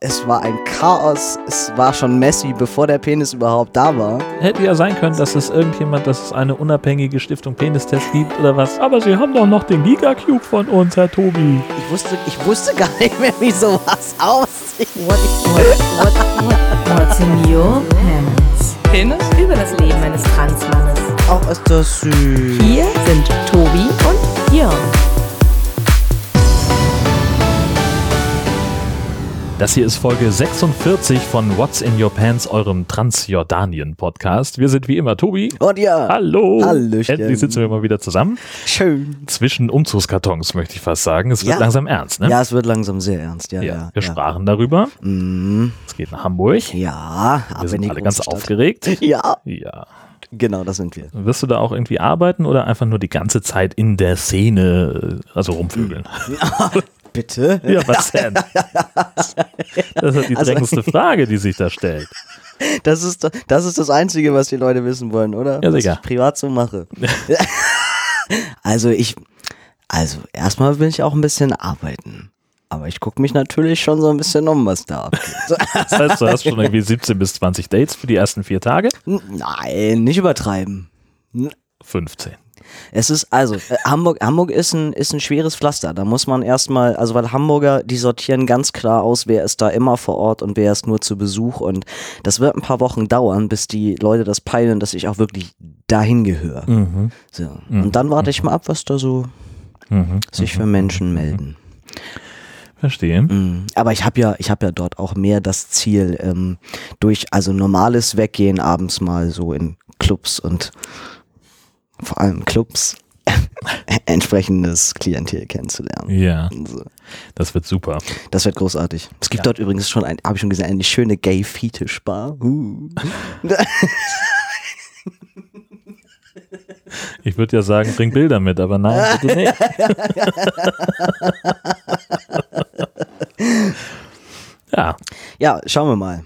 Es war ein Chaos. Es war schon messy, bevor der Penis überhaupt da war. Hätte ja sein können, dass es irgendjemand, dass es eine unabhängige Stiftung Penistest gibt oder was. Aber Sie haben doch noch den Gigacube von uns, Herr Tobi. Ich wusste, ich wusste gar nicht mehr, wie sowas aussieht. What, what, what, what, what's in your pants? Penis? Über das Leben eines Transmannes. Auch ist das süß. Hier sind Tobi und Jörn. Das hier ist Folge 46 von What's in Your Pants, eurem Transjordanien-Podcast. Wir sind wie immer Tobi. Und ja. Hallo. Hallöchen. Endlich sitzen wir mal wieder zusammen. Schön. Zwischen Umzugskartons, möchte ich fast sagen. Es wird Ja. langsam ernst, ne? Ja, es wird langsam sehr ernst. Ja, Ja, ja. wir ja. sprachen darüber. Mhm. Es geht nach Hamburg. Ja, ab Wir in sind die alle ganz Stadt. aufgeregt. Ja, Ja. genau, das sind wir. Wirst du da auch irgendwie arbeiten oder einfach nur die ganze Zeit in der Szene, äh, also rumvögeln? Bitte? Ja, was denn? Das ist die Also- drängendste Frage, die sich da stellt. Das ist, das ist das Einzige, was die Leute wissen wollen, oder? Ja, was sicher. ich privat so mache. also ich, also erstmal will ich auch ein bisschen arbeiten. Aber ich gucke mich natürlich schon so ein bisschen um, was da abgeht. Das heißt, du hast schon irgendwie 17 bis 20 Dates für die ersten vier Tage? Nein, nicht übertreiben. 15. Es ist, also, äh, Hamburg, Hamburg ist ein, ist ein schweres Pflaster. Da muss man erstmal, also weil Hamburger, die sortieren ganz klar aus, wer ist da immer vor Ort und wer ist nur zu Besuch. Und das wird ein paar Wochen dauern, bis die Leute das peilen, dass ich auch wirklich dahin gehöre. Mhm. So. Und dann warte ich mal ab, was da so Mhm. sich für Menschen melden. Verstehe. Mhm. Aber ich habe ja, ich habe ja dort auch mehr das Ziel, ähm, durch also normales Weggehen abends mal so in Clubs und vor allem Clubs entsprechendes Klientel kennenzulernen. Ja, So. das wird super. Das wird großartig. Es gibt Ja. dort übrigens schon, ein, habe ich schon gesehen, eine schöne Gay-Fetisch-Bar. Uh. Ich würde ja sagen, bring Bilder mit, aber nein, bitte nicht. Ja, ja, schauen wir mal,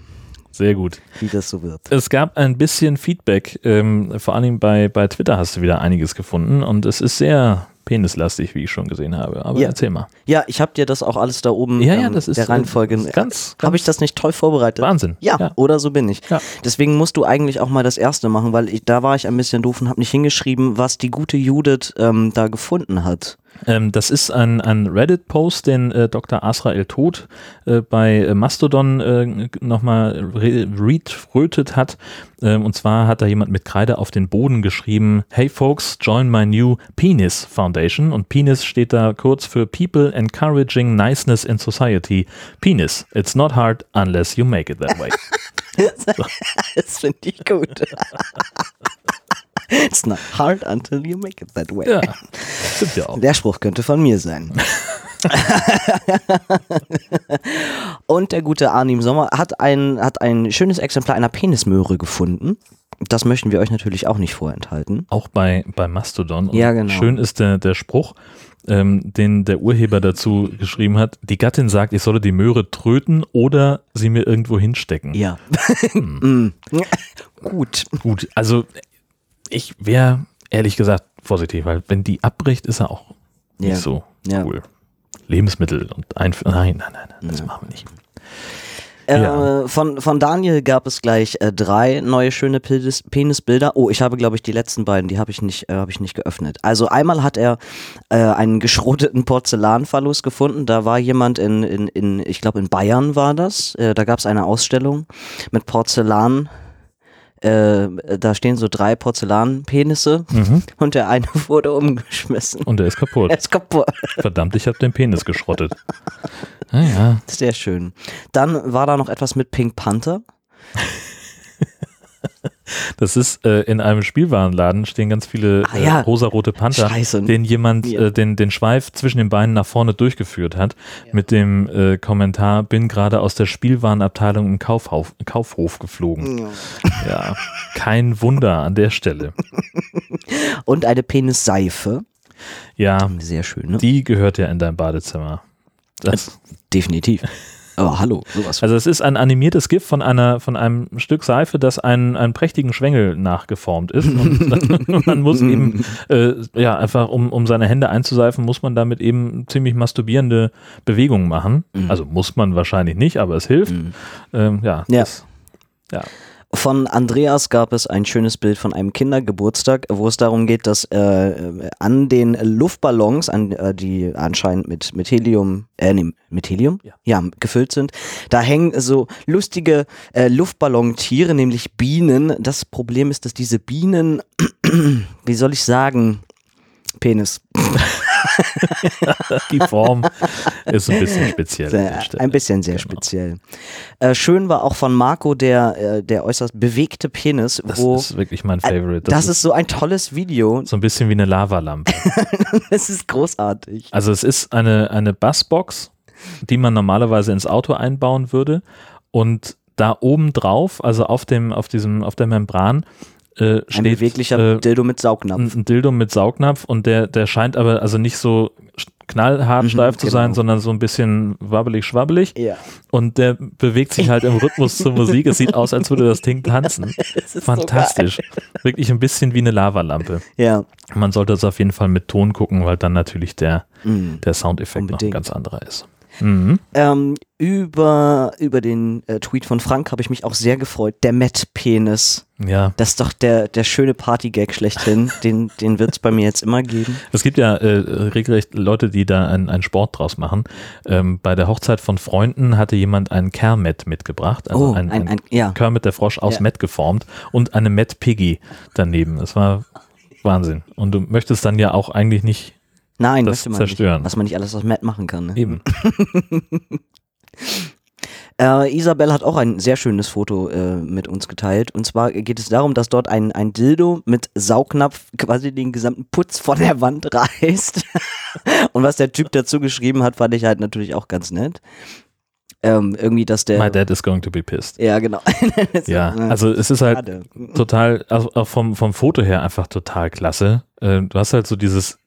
sehr gut. wie das so wird. Es gab ein bisschen Feedback, ähm, vor allem bei, bei Twitter hast du wieder einiges gefunden und es ist sehr penislastig, wie ich schon gesehen habe. Aber Ja. erzähl mal. Ja, ich habe dir das auch alles da oben Ja, ja, ähm, das ist der Reihenfolge. äh, ganz, Habe ich das nicht toll vorbereitet? Wahnsinn. Ja, Ja. oder so bin ich. Ja. Deswegen musst du eigentlich auch mal das erste machen, weil ich, da war ich ein bisschen doof und habe nicht hingeschrieben, was die gute Judith ähm, da gefunden hat. Ähm, das ist ein, ein Reddit-Post, den äh, Dr. Asrael Tod äh, bei äh, Mastodon äh, nochmal re retweetet hat. Ähm, und zwar hat da jemand mit Kreide auf den Boden geschrieben, Hey folks, join my new Penis Foundation. Und Penis steht da kurz für People Encouraging Niceness in Society. Penis, it's not hard unless you make it that way. Das finde ich gut. It's not hard until you make it that way. ja, stimmt ja auch. Der Spruch könnte von mir sein. Und der gute Arnim Sommer hat ein, hat ein schönes Exemplar einer Penismöhre gefunden. Das möchten wir euch natürlich auch nicht vorenthalten. Auch bei, bei Mastodon. Und Ja, genau. Schön ist der, der Spruch, ähm, den der Urheber dazu geschrieben hat. Die Gattin sagt, ich solle die Möhre tröten oder sie mir irgendwo hinstecken. Ja. Hm. Mm. Gut. Gut, also ich wäre ehrlich gesagt vorsichtig, weil wenn die abbricht, ist er auch nicht Ja. so Ja. cool. Lebensmittel und Einführung. Nein, nein, nein, nein, das machen wir nicht. Äh, Ja. von, von Daniel gab es gleich äh, drei neue schöne Penis, Penisbilder. Oh, ich habe, glaube ich, die letzten beiden, die habe ich nicht, äh, habe ich nicht geöffnet. Also einmal hat er äh, einen geschroteten Porzellanphallus gefunden. Da war jemand in, in, in ich glaube in Bayern war das. Äh, da gab es eine Ausstellung mit Porzellan. Äh, da stehen so drei Porzellanpenisse Mhm. und der eine wurde umgeschmissen. Und der ist kaputt. Er ist kaputt. Verdammt, ich habe den Penis geschrottet. Naja, Sehr schön. Dann war da noch etwas mit Pink Panther. Das ist äh, in einem Spielwarenladen stehen ganz viele Ah, ja. äh, rosarote Panther, Scheiße. den jemand Ja. äh, den, den Schweif zwischen den Beinen nach vorne durchgeführt hat, mit dem äh, Kommentar, bin gerade aus der Spielwarenabteilung im Kaufhof, Kaufhof geflogen. Ja, kein Wunder an der Stelle. Und eine Penisseife. Ja, Sehr schön, ne? die gehört ja in dein Badezimmer. Das, Definitiv. Aber hallo, sowas. Also es ist ein animiertes GIF von einer von einem Stück Seife, das einen, einen prächtigen Schwengel nachgeformt ist. Und man muss eben, äh, ja, einfach um, um seine Hände einzuseifen, muss man damit eben ziemlich masturbierende Bewegungen machen. Mhm. Also muss man wahrscheinlich nicht, aber es hilft. Ähm, ja, Ja. Das, ja. Von Andreas gab es ein schönes Bild von einem Kindergeburtstag, wo es darum geht, dass äh, an den Luftballons, an, äh, die anscheinend mit, mit Helium, äh, nee, mit Helium? Ja. gefüllt sind, da hängen so lustige äh, Luftballontiere, nämlich Bienen. Das Problem ist, dass diese Bienen, wie soll ich sagen, Penis. Die Form ist ein bisschen speziell. Sehr, ein bisschen sehr Genau. speziell. Äh, schön war auch von Marco der, äh, der äußerst bewegte Penis, Das wo ist wirklich mein Äh, Favorite. das, ist so ein tolles Video. so ein bisschen wie eine Lavalampe. Es ist großartig. Also es ist eine, eine Bassbox, die man normalerweise ins Auto einbauen würde und da oben drauf, also auf dem, auf diesem, auf der Membran, äh, Ein steht beweglicher äh, Dildo mit ein, Saugnapf. ein Dildo mit Saugnapf und der, der scheint aber also nicht so knallhart Mhm, steif zu sein, genau. sondern so ein bisschen wabbelig schwabbelig Ja. und der bewegt sich halt im Rhythmus zur Musik. Es sieht aus, als würde das Ding tanzen. Es ist Fantastisch. Wirklich ein bisschen wie eine Lavalampe. So geil. Man sollte es auf jeden Fall mit Ton gucken, weil dann natürlich der, ja. Mhm. der Soundeffekt noch ein Unbedingt. ganz anderer ist. Mhm. Ähm, über, über den äh, Tweet von Frank habe ich mich auch sehr gefreut. Der Matt-Penis. Ja, Das ist doch der, der schöne Party-Gag schlechthin. den den wird es bei mir jetzt immer geben. es gibt ja äh, regelrecht Leute, die da einen, einen Sport draus machen. Ähm, bei der Hochzeit von Freunden hatte jemand einen Kermit mitgebracht, also oh, ein, ein, ein, ja. Kermit der Frosch aus Ja. Matt geformt und eine Matt Piggy daneben. Das war Wahnsinn. Und du möchtest dann ja auch eigentlich nicht Nein, das man zerstören. Nicht, was man nicht alles aus Matt machen kann. Ne? eben. Äh, Isabel hat auch ein sehr schönes Foto äh, mit uns geteilt. Und zwar geht es darum, dass dort ein, ein Dildo mit Saugnapf quasi den gesamten Putz von der Wand reißt. Und was der Typ dazu geschrieben hat, fand ich halt natürlich auch ganz nett. Ähm, irgendwie, dass der. My dad is going to be pissed. ja, genau. Ja, also es ist halt Schade. total, also auch vom, vom Foto her einfach total klasse. Äh, du hast halt so dieses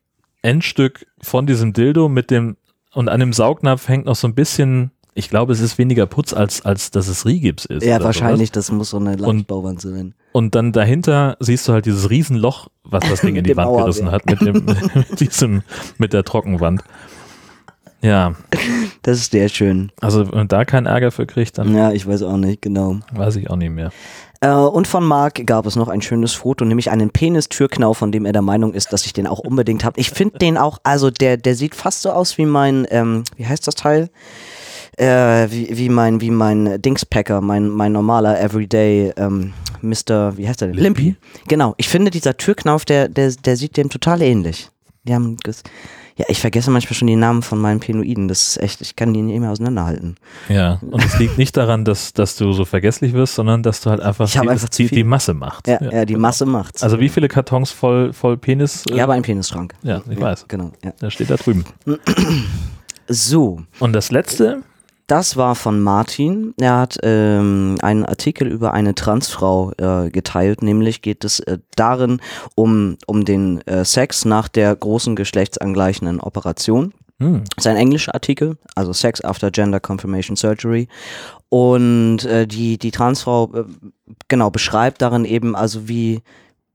Endstück von diesem Dildo mit dem, und an dem Saugnapf hängt noch so ein bisschen, ich glaube, es ist weniger Putz, als, als dass es Rigips ist. Ja, wahrscheinlich, das muss so eine Leichtbauwand sein. sowas. Und dann dahinter siehst du halt dieses Riesenloch, was das Ding in die Wand gerissen hat, mit dem, mit diesem, mit der Trockenwand. Ja, Das ist sehr schön. also wenn man da keinen Ärger für kriegt, dann Ja, ich weiß auch nicht, genau. weiß ich auch nicht mehr. Äh, und von Marc gab es noch ein schönes Foto, nämlich einen Penistürknau, von dem er der Meinung ist, dass ich den auch unbedingt habe. Ich finde den auch, also der, der sieht fast so aus wie mein, ähm, wie heißt das Teil? Äh, wie, wie mein, wie mein Dingspacker, mein, mein normaler Everyday, ähm, Mr., wie heißt der denn? Limpy? Genau. Ich finde, dieser Türknauf, der, der, der sieht dem total ähnlich. Die haben ja, ich vergesse manchmal schon die Namen von meinen Penoiden. Das ist echt, ich kann die nicht mehr auseinanderhalten. Ja, und es liegt nicht daran, dass, dass du so vergesslich wirst, sondern dass du halt einfach, die, einfach die, die Masse macht. Ja, ja, die Masse macht's. Also wie viele Kartons voll, voll Penis? äh, ja, aber ein Penisschrank. ja, ich weiß. Genau, ja. Der steht da drüben. So, Und das letzte, das war von Martin. Er hat ähm, einen Artikel über eine Transfrau äh, geteilt, nämlich geht es äh, darin um, um den äh, Sex nach der großen geschlechtsangleichenden Operation. hm, Das ist ein englischer Artikel, also Sex after Gender Confirmation Surgery. Und äh, die, die Transfrau äh, genau beschreibt darin eben, also wie,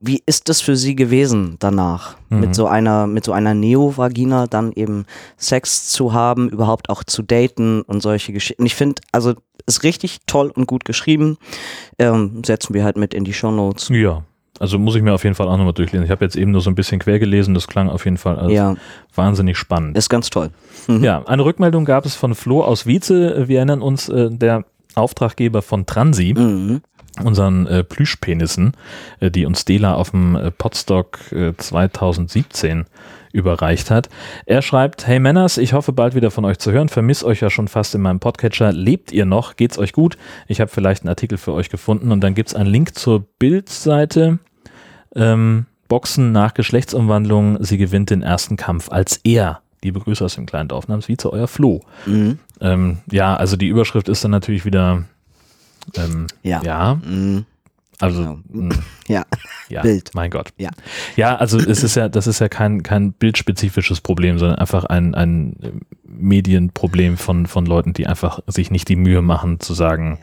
wie ist es für sie gewesen danach, Mhm. mit so einer, mit so einer Neovagina dann eben Sex zu haben, überhaupt auch zu daten und solche Geschichten. Ich finde, also ist richtig toll und gut geschrieben. Ähm, setzen wir halt mit in die Show Notes. ja. Also muss ich mir auf jeden Fall auch nochmal durchlesen. Ich habe jetzt eben nur so ein bisschen quer gelesen, das klang auf jeden Fall als Ja, wahnsinnig spannend. ist ganz toll. Mhm. Ja, eine Rückmeldung gab es von Flo aus Wietze. Wir erinnern uns, äh, der Auftraggeber von Transi, Mhm. Unseren äh, Plüschpenissen, äh, die uns Dela auf dem äh, Podstock äh, 2017 überreicht hat. Er schreibt, hey Männers, ich hoffe bald wieder von euch zu hören, vermiss euch ja schon fast in meinem Podcatcher. Lebt ihr noch? Geht's euch gut? Ich habe vielleicht einen Artikel für euch gefunden und dann gibt's einen Link zur Bildseite. Ähm, Boxen nach Geschlechtsumwandlung, sie gewinnt den ersten Kampf als er. Liebe Grüße aus dem kleinen Dorf namens Vize, euer Flo. Mhm. Ähm, ja, also die Überschrift ist dann natürlich wieder, ähm, Ja. ja, Mhm. Also Genau. mh, Ja, ja, Bild. mein Gott. Ja. Ja, also es ist ja, das ist ja kein, kein bildspezifisches Problem, sondern einfach ein, ein Medienproblem von, von Leuten, die einfach sich nicht die Mühe machen zu sagen,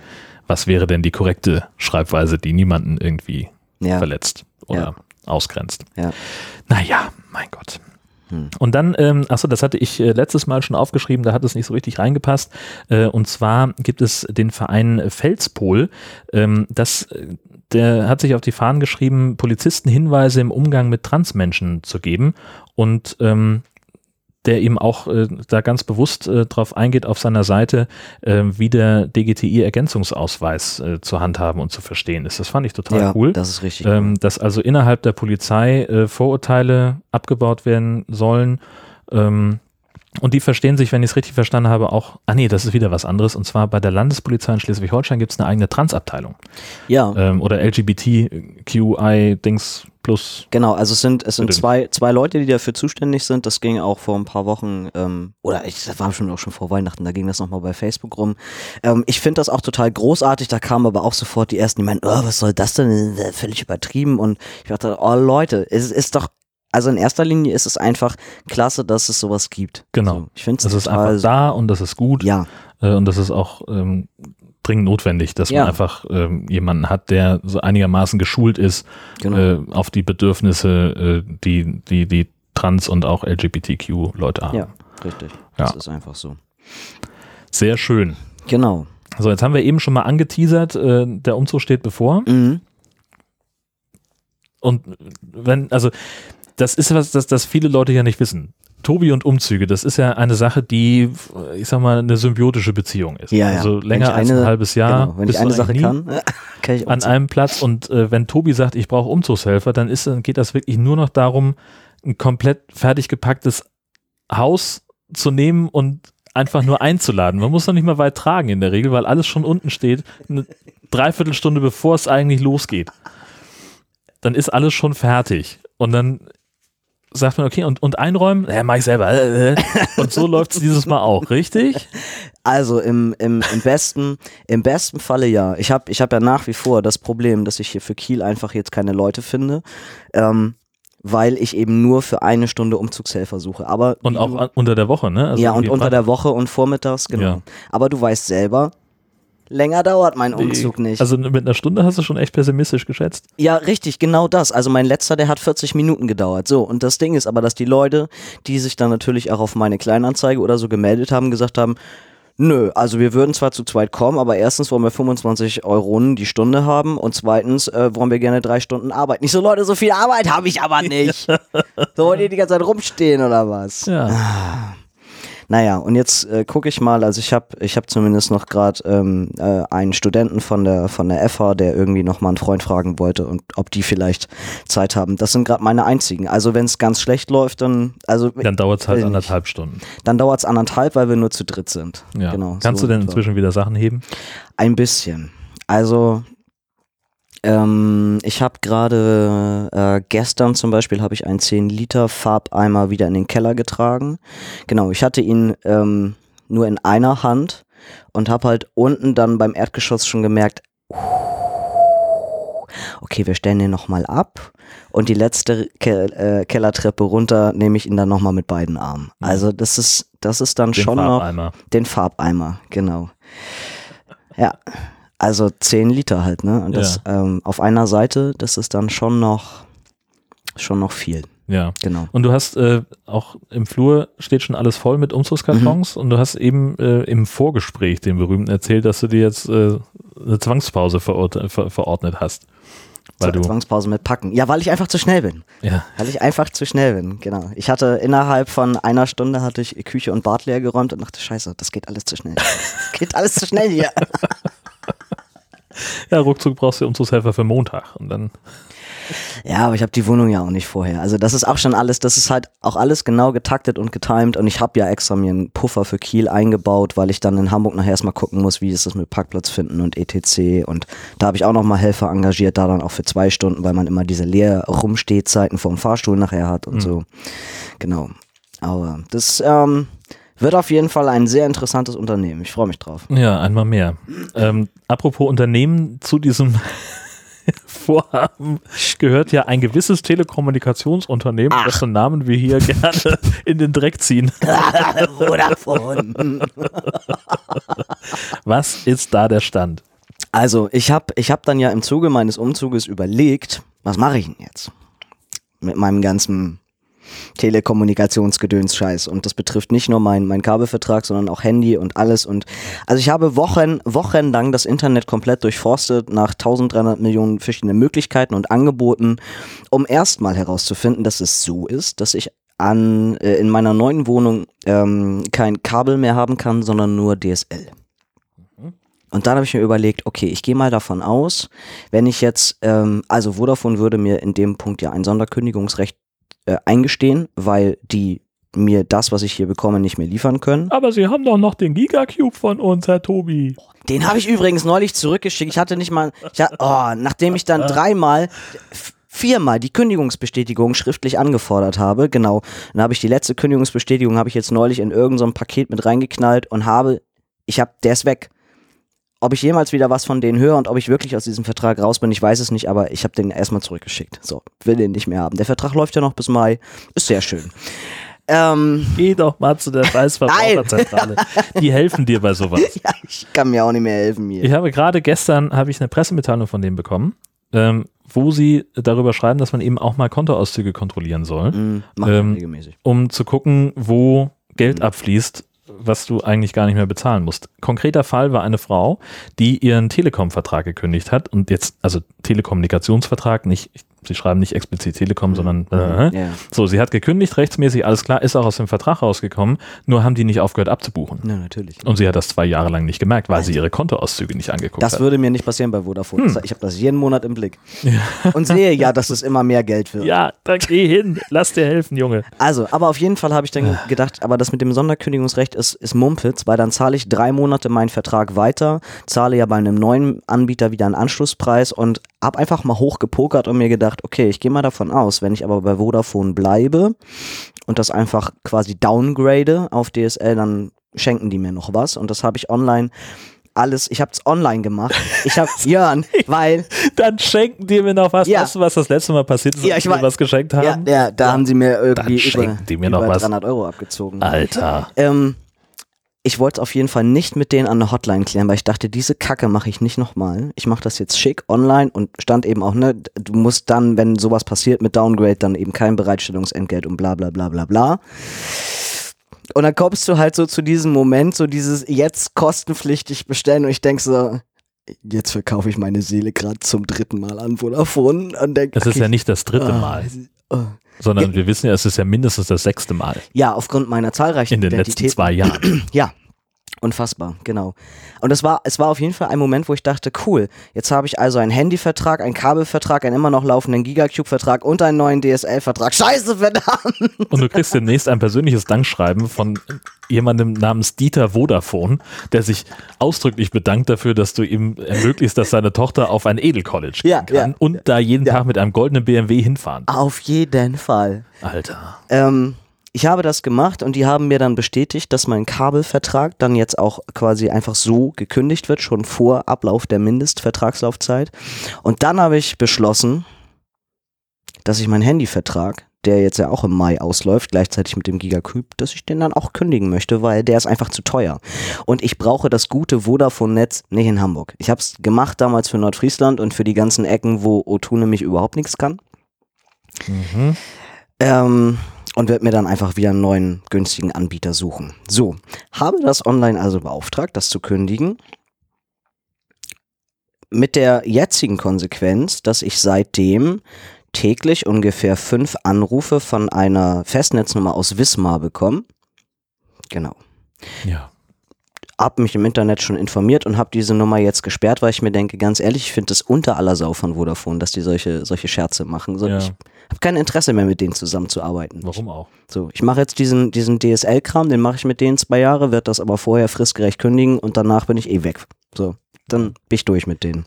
was wäre denn die korrekte Schreibweise, die niemanden irgendwie ja, verletzt oder Ja. ausgrenzt. ja. Naja, mein Gott. Hm. Und dann, ähm, achso, das hatte ich äh, letztes Mal schon aufgeschrieben, da hat es nicht so richtig reingepasst. Äh, und zwar gibt es den Verein Felspol. Ähm, das, äh, der hat sich auf die Fahnen geschrieben, Polizisten Hinweise im Umgang mit Transmenschen zu geben. Und ähm, der eben auch äh, da ganz bewusst äh, drauf eingeht auf seiner Seite, äh, wie der DGTI-Ergänzungsausweis äh, zu handhaben und zu verstehen ist. Das fand ich total ja, cool. das ist richtig. Ähm, dass also innerhalb der Polizei äh, Vorurteile abgebaut werden sollen. Ähm, und die verstehen sich, wenn ich es richtig verstanden habe, auch, ah nee, das ist wieder was anderes. Und zwar bei der Landespolizei in Schleswig-Holstein gibt es eine eigene Transabteilung. ja, Ähm, oder LGBTQI-Dings plus. Genau, also es sind, es sind zwei, zwei Leute, die dafür zuständig sind. Das ging auch vor ein paar Wochen, ähm, oder ich, das war schon auch schon vor Weihnachten, da ging das nochmal bei Facebook rum. Ähm, ich finde das auch total großartig, da kamen aber auch sofort die ersten, die meinten, oh, was soll das denn? Das Völlig übertrieben. Und ich dachte, oh Leute, es ist doch, also in erster Linie ist es einfach klasse, dass es sowas gibt. Genau. So, ich finde Das es ist einfach da und das ist gut. Ja, Äh, und das ist auch ähm, dringend notwendig, dass Ja. man einfach ähm, jemanden hat, der so einigermaßen geschult ist genau. äh, auf die Bedürfnisse, äh, die, die die Trans- und auch LGBTQ-Leute haben. ja, richtig. Ja. Das ist einfach so. Sehr schön. Genau. So, jetzt haben wir eben schon mal angeteasert, äh, der Umzug steht bevor. Mhm. Und wenn, also, das ist was, das, das viele Leute ja nicht wissen. Tobi und Umzüge, das ist ja eine Sache, die, ich sag mal, eine symbiotische Beziehung ist. Ja, ja. Also länger als eine- ein halbes Jahr. Genau. Wenn ich eine Sache kann, kann ich an umziehen. einem Platz und äh, wenn Tobi sagt, ich brauche Umzugshelfer, dann ist, dann geht das wirklich nur noch darum, ein komplett fertig gepacktes Haus zu nehmen und einfach nur einzuladen. Man muss noch nicht mal weit tragen in der Regel, weil alles schon unten steht, eine Dreiviertelstunde bevor es eigentlich losgeht. Dann ist alles schon fertig und dann sagt man, okay, und, und einräumen? Ja, mach ich selber. Und so läuft es dieses Mal auch, richtig? Also im, im, im besten, im besten Falle ja. Ich habe ich hab ja nach wie vor das Problem, dass ich hier für Kiel einfach jetzt keine Leute finde, ähm, weil ich eben nur für eine Stunde Umzugshelfer suche. Aber Und auch an- unter der Woche, ne? Also ja und unter Freitag- der Woche und vormittags genau. Ja. Aber du weißt selber, länger dauert mein Umzug nicht. Also mit einer Stunde hast du schon echt pessimistisch geschätzt. Ja, richtig, genau das. Also mein letzter, der hat 40 Minuten gedauert. So, und das Ding ist aber, dass die Leute, die sich dann natürlich auch auf meine Kleinanzeige oder so gemeldet haben, gesagt haben, nö, also wir würden zwar zu zweit kommen, aber erstens wollen wir 25 Euronen die Stunde haben und zweitens äh, wollen wir gerne drei Stunden arbeiten. Nicht so, Leute, so viel Arbeit habe ich aber nicht. so wollt ihr die ganze Zeit rumstehen oder was? Ja. Naja, und jetzt äh, gucke ich mal, also ich habe ich hab zumindest noch gerade ähm, äh, einen Studenten von der von der FH, der irgendwie noch mal einen Freund fragen wollte und ob die vielleicht Zeit haben. Das sind gerade meine einzigen. Also wenn es ganz schlecht läuft, dann also Dann dauert es halt anderthalb Stunden. dann dauert es anderthalb, weil wir nur zu dritt sind. Ja. Genau. Kannst so du denn inzwischen wieder Sachen heben? Ein bisschen. Also ähm, ich habe gerade äh, gestern zum Beispiel habe ich einen 10 Liter Farbeimer wieder in den Keller getragen. Genau, ich hatte ihn ähm, nur in einer Hand und habe halt unten dann beim Erdgeschoss schon gemerkt, okay, wir stellen den nochmal ab und die letzte Ke äh, Kellertreppe runter nehme ich ihn dann nochmal mit beiden Armen. Also das ist, das ist dann Den schon noch Farbeimer. den Farbeimer, genau. Ja, also 10 Liter halt, ne? Und das ähm, auf einer Seite, das ist dann schon noch, schon noch viel, Ja. genau. Und du hast äh, auch im Flur steht schon alles voll mit Umzugskartons Mhm. und du hast eben äh, im Vorgespräch den berühmten erzählt, dass du dir jetzt äh, eine Zwangspause verort ver verordnet hast. Weil du, Zwangspause mit Packen. Ja, weil ich einfach zu schnell bin. ja, Weil ich einfach zu schnell bin, genau. Ich hatte innerhalb von einer Stunde hatte ich Küche und Bad leer geräumt und dachte, scheiße, das geht alles zu schnell. Das geht alles zu schnell hier. Ja, ruckzuck brauchst du Umzugshelfer für Montag und dann, Ja, aber ich habe die Wohnung ja auch nicht vorher. Also das ist auch schon alles, das ist halt auch alles genau getaktet und getimed und ich habe ja extra mir einen Puffer für Kiel eingebaut, weil ich dann in Hamburg nachher erstmal gucken muss, wie ist das mit Parkplatz finden und etc. Und da habe ich auch nochmal Helfer engagiert, da dann auch für zwei Stunden, weil man immer diese leer Rumstehzeiten vom Fahrstuhl nachher hat und so. Genau. Aber das ähm, wird auf jeden Fall ein sehr interessantes Unternehmen. Ich freue mich drauf. ja, einmal mehr. Ähm, apropos Unternehmen zu diesem vorhaben, gehört ja ein gewisses Telekommunikationsunternehmen, Ach. dessen Namen wir hier gerne in den Dreck ziehen. Vodafone. Was ist da der Stand? Also, ich habe ich hab dann ja im Zuge meines Umzuges überlegt, was mache ich denn jetzt? Mit meinem ganzen Telekommunikationsgedöns-Scheiß. Und das betrifft nicht nur meinen mein Kabelvertrag, sondern auch Handy und alles. Und also ich habe Wochen, wochenlang das Internet komplett durchforstet nach 1300 Millionen verschiedenen Möglichkeiten und Angeboten, um erstmal herauszufinden, dass es so ist, dass ich an, äh, in meiner neuen Wohnung ähm, kein Kabel mehr haben kann, sondern nur DSL. Und dann habe ich mir überlegt, okay, ich gehe mal davon aus, wenn ich jetzt, ähm, also Vodafone würde mir in dem Punkt ja ein Sonderkündigungsrecht äh, eingestehen, weil die mir das, was ich hier bekomme, nicht mehr liefern können. Aber Sie haben doch noch den Gigacube von uns, Herr Tobi. Den habe ich übrigens neulich zurückgeschickt. Ich hatte nicht mal, ich hatte, oh, nachdem ich dann dreimal, viermal die Kündigungsbestätigung schriftlich angefordert habe, genau, dann habe ich die letzte Kündigungsbestätigung, habe ich jetzt neulich in irgendein so Paket mit reingeknallt und habe, ich habe, der ist weg. Ob ich jemals wieder was von denen höre und ob ich wirklich aus diesem Vertrag raus bin, ich weiß es nicht, aber ich habe den erstmal zurückgeschickt. So, will den nicht mehr haben. Der Vertrag läuft ja noch bis Mai. Ist sehr schön. Ähm, Geh doch mal zu der scheiß Verbraucherzentrale. Die helfen dir bei sowas. ja, ich kann mir auch nicht mehr helfen hier. Ich habe gerade gestern habe ich eine Pressemitteilung von dem bekommen, ähm, wo sie darüber schreiben, dass man eben auch mal Kontoauszüge kontrollieren soll, wir Ähm, regelmäßig. um zu gucken, wo Geld abfließt, was du eigentlich gar nicht mehr bezahlen musst. Konkreter Fall war eine Frau, die ihren Telekom-Vertrag gekündigt hat und jetzt, also Telekommunikationsvertrag, nicht, sie schreiben nicht explizit Telekom, sondern äh, Ja. so, sie hat gekündigt, rechtsmäßig, alles klar, ist auch aus dem Vertrag rausgekommen, nur haben die nicht aufgehört abzubuchen. Ja, natürlich. Und sie hat das zwei Jahre lang nicht gemerkt, weil sie ihre Kontoauszüge nicht angeguckt Das hat. würde mir nicht passieren bei Vodafone. Hm. Das- Ich habe das jeden Monat im Blick. Und sehe ja, dass es immer mehr Geld wird. Ja, dann geh hin, lass dir helfen, Junge. Also, aber auf jeden Fall habe ich dann gedacht, aber das mit dem Sonderkündigungsrecht ist, ist Mumpitz, weil dann zahle ich drei Monate meinen Vertrag weiter, zahle ja bei einem neuen Anbieter wieder einen Anschlusspreis und habe einfach mal hochgepokert und mir gedacht, okay, ich gehe mal davon aus, wenn ich aber bei Vodafone bleibe und das einfach quasi downgrade auf DSL, dann schenken die mir noch was und das habe ich online alles, ich habe es online gemacht. Ich habe Jörn, weil Dann schenken die mir noch was. Ja. Weißt du, was das letzte Mal passiert ist, Ja, als ich sie mir was geschenkt ja, haben? ja, da haben sie mir irgendwie über, mir noch über was. 300 Euro abgezogen. Alter. Ähm, ich wollte es auf jeden Fall nicht mit denen an der Hotline klären, weil ich dachte, diese Kacke mache ich nicht nochmal. Ich mache das jetzt schick online und stand eben auch, ne, du musst dann, wenn sowas passiert mit Downgrade, dann eben kein Bereitstellungsentgelt und bla bla bla bla bla. Und dann kommst du halt so zu diesem Moment, so dieses jetzt kostenpflichtig bestellen und ich denk so, jetzt verkaufe ich meine Seele gerade zum dritten Mal an Vodafone und denk, Es ist okay, ja nicht das dritte ah, Mal, oh. sondern wir wissen ja, es ist ja mindestens das sechste Mal Ja, aufgrund meiner zahlreichen in den letzten zwei Jahren. Ja, unfassbar, genau. Und es war, es war auf jeden Fall ein Moment, wo ich dachte, cool, jetzt habe ich also einen Handyvertrag, einen Kabelvertrag, einen immer noch laufenden Gigacube-Vertrag und einen neuen DSL-Vertrag. Scheiße, verdammt! Und du kriegst demnächst ein persönliches Dankschreiben von jemandem namens Dieter Vodafone, der sich ausdrücklich bedankt dafür, dass du ihm ermöglicht, dass seine Tochter auf ein Edelcollege Ja, gehen kann ja. und da jeden Ja. Tag mit einem goldenen BMW hinfahren. Auf jeden Fall. Alter. Ähm, ich habe das gemacht und die haben mir dann bestätigt, dass mein Kabelvertrag dann jetzt auch quasi einfach so gekündigt wird, schon vor Ablauf der Mindestvertragslaufzeit. Und dann habe ich beschlossen, dass ich meinen Handyvertrag, der jetzt ja auch im Mai ausläuft, gleichzeitig mit dem Gigacube, dass ich den dann auch kündigen möchte, weil der ist einfach zu teuer. Und ich brauche das gute Vodafone-Netz nicht in Hamburg. Ich habe es gemacht damals für Nordfriesland und für die ganzen Ecken, wo O2 nämlich überhaupt nichts kann. Mhm. Ähm, und werde mir dann einfach wieder einen neuen günstigen Anbieter suchen. So, habe das online also beauftragt, das zu kündigen. Mit der jetzigen Konsequenz, dass ich seitdem täglich ungefähr fünf Anrufe von einer Festnetznummer aus Wismar bekomme. Genau. Ja. Hab mich im Internet schon informiert und habe diese Nummer jetzt gesperrt, weil ich mir denke, ganz ehrlich, ich finde es unter aller Sau von Vodafone, dass die solche, solche Scherze machen. So, Ja. Ich habe kein Interesse mehr, mit denen zusammenzuarbeiten. Warum auch? So, ich mache jetzt diesen, diesen DSL-Kram, den mache ich mit denen zwei Jahre, werde das aber vorher fristgerecht kündigen und danach bin ich eh weg. So, dann bin ich durch mit denen.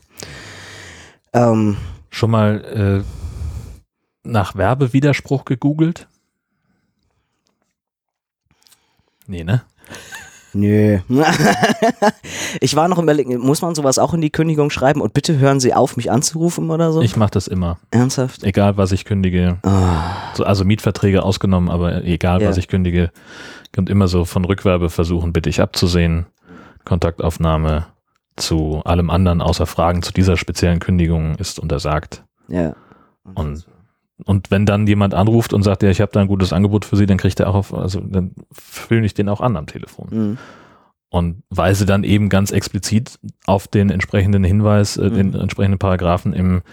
Ähm, Schon mal äh, nach Werbewiderspruch gegoogelt? Nee, ne? Nö. ich war noch überlegen, muss man sowas auch in die Kündigung schreiben und bitte hören Sie auf, mich anzurufen oder so? Ich mache das immer. Ernsthaft? Egal, was ich kündige. So, also Mietverträge ausgenommen, aber egal, Ja. was ich kündige, kommt immer so von Rückwerbeversuchen bitte ich abzusehen. Kontaktaufnahme zu allem anderen außer Fragen zu dieser speziellen Kündigung ist untersagt. ja. Und, und wenn dann jemand anruft und sagt, ja, ich habe da ein gutes Angebot für Sie, dann kriegt er auch auf, also dann fühle ich den auch an am Telefon. Mhm. Und weise dann eben ganz explizit auf den entsprechenden Hinweis, äh, den Mhm. entsprechenden Paragraphen im,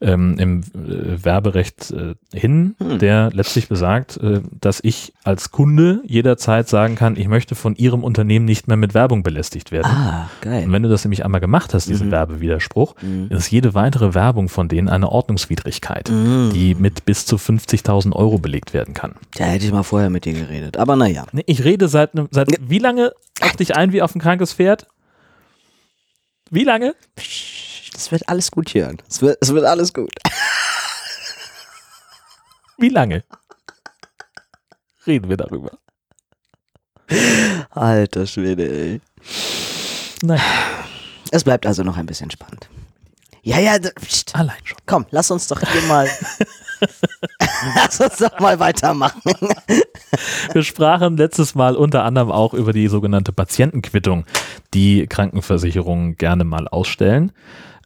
ähm, im äh, Werberecht äh, hin, Mhm. der letztlich besagt, äh, dass ich als Kunde jederzeit sagen kann, ich möchte von Ihrem Unternehmen nicht mehr mit Werbung belästigt werden. Ah, geil. Und wenn du das nämlich einmal gemacht hast, diesen Mhm. Werbewiderspruch, Mhm. ist jede weitere Werbung von denen eine Ordnungswidrigkeit, Mhm. die mit bis zu 50.000 Euro belegt werden kann. Da hätte ich mal vorher mit dir geredet. Aber naja. Ich rede seit, nem- seit wie lange auf dich ein wie auf ein krankes Pferd? Wie lange? Es wird alles gut hier. Es wird, es wird alles gut. Wie lange? Reden wir darüber. Alter Schwede, ey. Nein, Es bleibt also noch ein bisschen spannend. Ja, ja, pst. allein schon. komm, lass uns doch hier mal. lass uns doch mal weitermachen. Wir sprachen letztes Mal unter anderem auch über die sogenannte Patientenquittung, die Krankenversicherungen gerne mal ausstellen.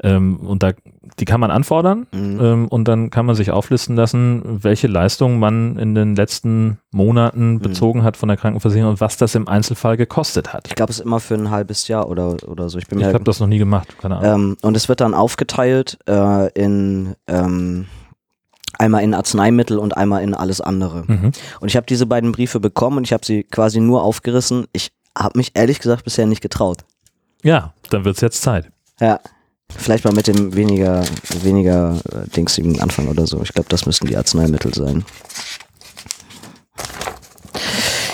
Ähm, und da, die kann man anfordern Mhm. ähm, und dann kann man sich auflisten lassen, welche Leistungen man in den letzten Monaten Mhm. bezogen hat von der Krankenversicherung und was das im Einzelfall gekostet hat. Ich glaube, es ist immer für ein halbes Jahr oder, oder so. Ich bin Ich habe das noch nie gemacht, keine Ahnung. ähm, und es wird dann aufgeteilt äh, in einmal in Arzneimittel und einmal in alles andere. Mhm. Und ich habe diese beiden Briefe bekommen und ich habe sie quasi nur aufgerissen. Ich habe mich ehrlich gesagt bisher nicht getraut. Ja, dann wird es jetzt Zeit. Ja. Vielleicht mal mit dem weniger, weniger äh, dingsigen Anfang oder so. Ich glaube, das müssten die Arzneimittel sein.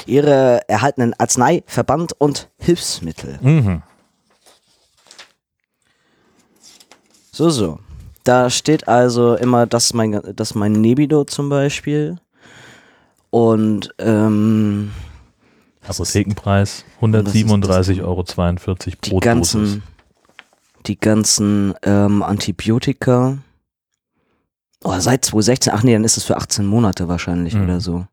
Ihre erhaltenen Arzneiverband und Hilfsmittel. Mhm. So, so. Da steht also immer, das ist mein, das ist mein Nebido zum Beispiel. Und ähm, Apothekenpreis 137,42 Euro die pro Dosis. ganzen, die ganzen ähm, Antibiotika. Oh, seit 2016, ach nee, dann ist es für 18 Monate wahrscheinlich Mhm. oder so.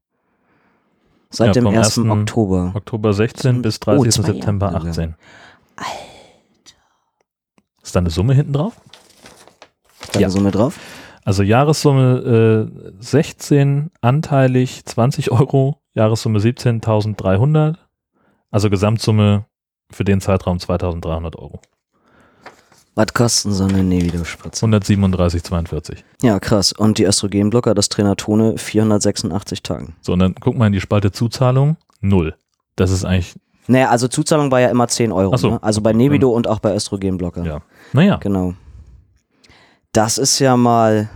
Seit Ja, dem vom 1. 1. Oktober. Oktober 16 bis Oh, 30. zwei Jahre September sogar. 18. Alter. Ist da eine Summe hinten drauf? Da Ja. mit drauf. Also Jahressumme äh, 16, anteilig 20 Euro, Jahressumme 17.300, also Gesamtsumme für den Zeitraum 2.300 Euro. Was kosten so eine Nebido-Spritze? 137,42. Ja, krass. Und die Östrogenblocker, das Trainatone, 486 Tagen. So, und dann guck mal in die Spalte Zuzahlung, null. Das ist eigentlich, Naja, also Zuzahlung war ja immer 10 Euro. So. Ne? Also bei Nebido und auch bei Östrogenblocker. ja, naja, Genau. Das ist ja mal,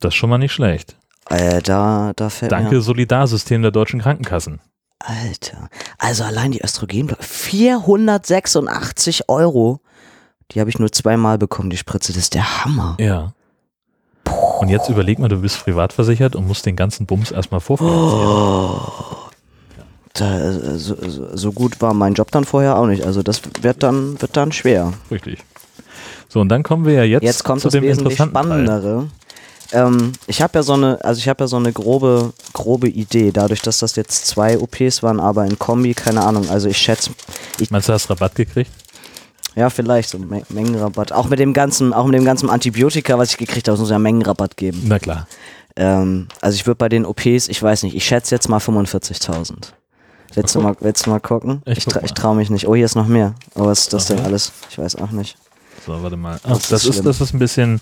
das ist schon mal nicht schlecht. äh, da, da fällt Danke mir, Solidarsystem der deutschen Krankenkassen. Alter. Also allein die Östrogenblocker, 486 Euro. Die habe ich nur zweimal bekommen, die Spritze. Das ist der Hammer. Ja. Und jetzt überleg mal, du bist privat versichert und musst den ganzen Bums erstmal vorfinanzieren. Oh. Da, äh, so, so, so gut war mein Job dann vorher auch nicht. Also das wird dann, wird dann schwer. Richtig. So, und dann kommen wir ja jetzt, Jetzt kommt zu das dem wesentlich interessanten. Spannendere. Ähm, ich habe ja so eine, also ich habe ja so eine grobe, grobe Idee, dadurch, dass das jetzt zwei OPs waren, aber in Kombi, keine Ahnung. Also ich schätze, Meinst du, hast Rabatt gekriegt? ja, vielleicht so Me Mengenrabatt. Auch mit dem ganzen, auch mit dem ganzen Antibiotika, was ich gekriegt habe, muss es ja Mengenrabatt geben. Na klar. Ähm, also ich würde bei den OPs, ich weiß nicht, ich schätze jetzt mal 45.000. Willst du mal, willst du mal gucken? Ich Ich, tra ich traue mich nicht. Oh, hier ist noch mehr. Oh, was ist das Aha. denn alles? Ich weiß auch nicht. So, warte mal. Ach, Das das, ist das ist ein bisschen.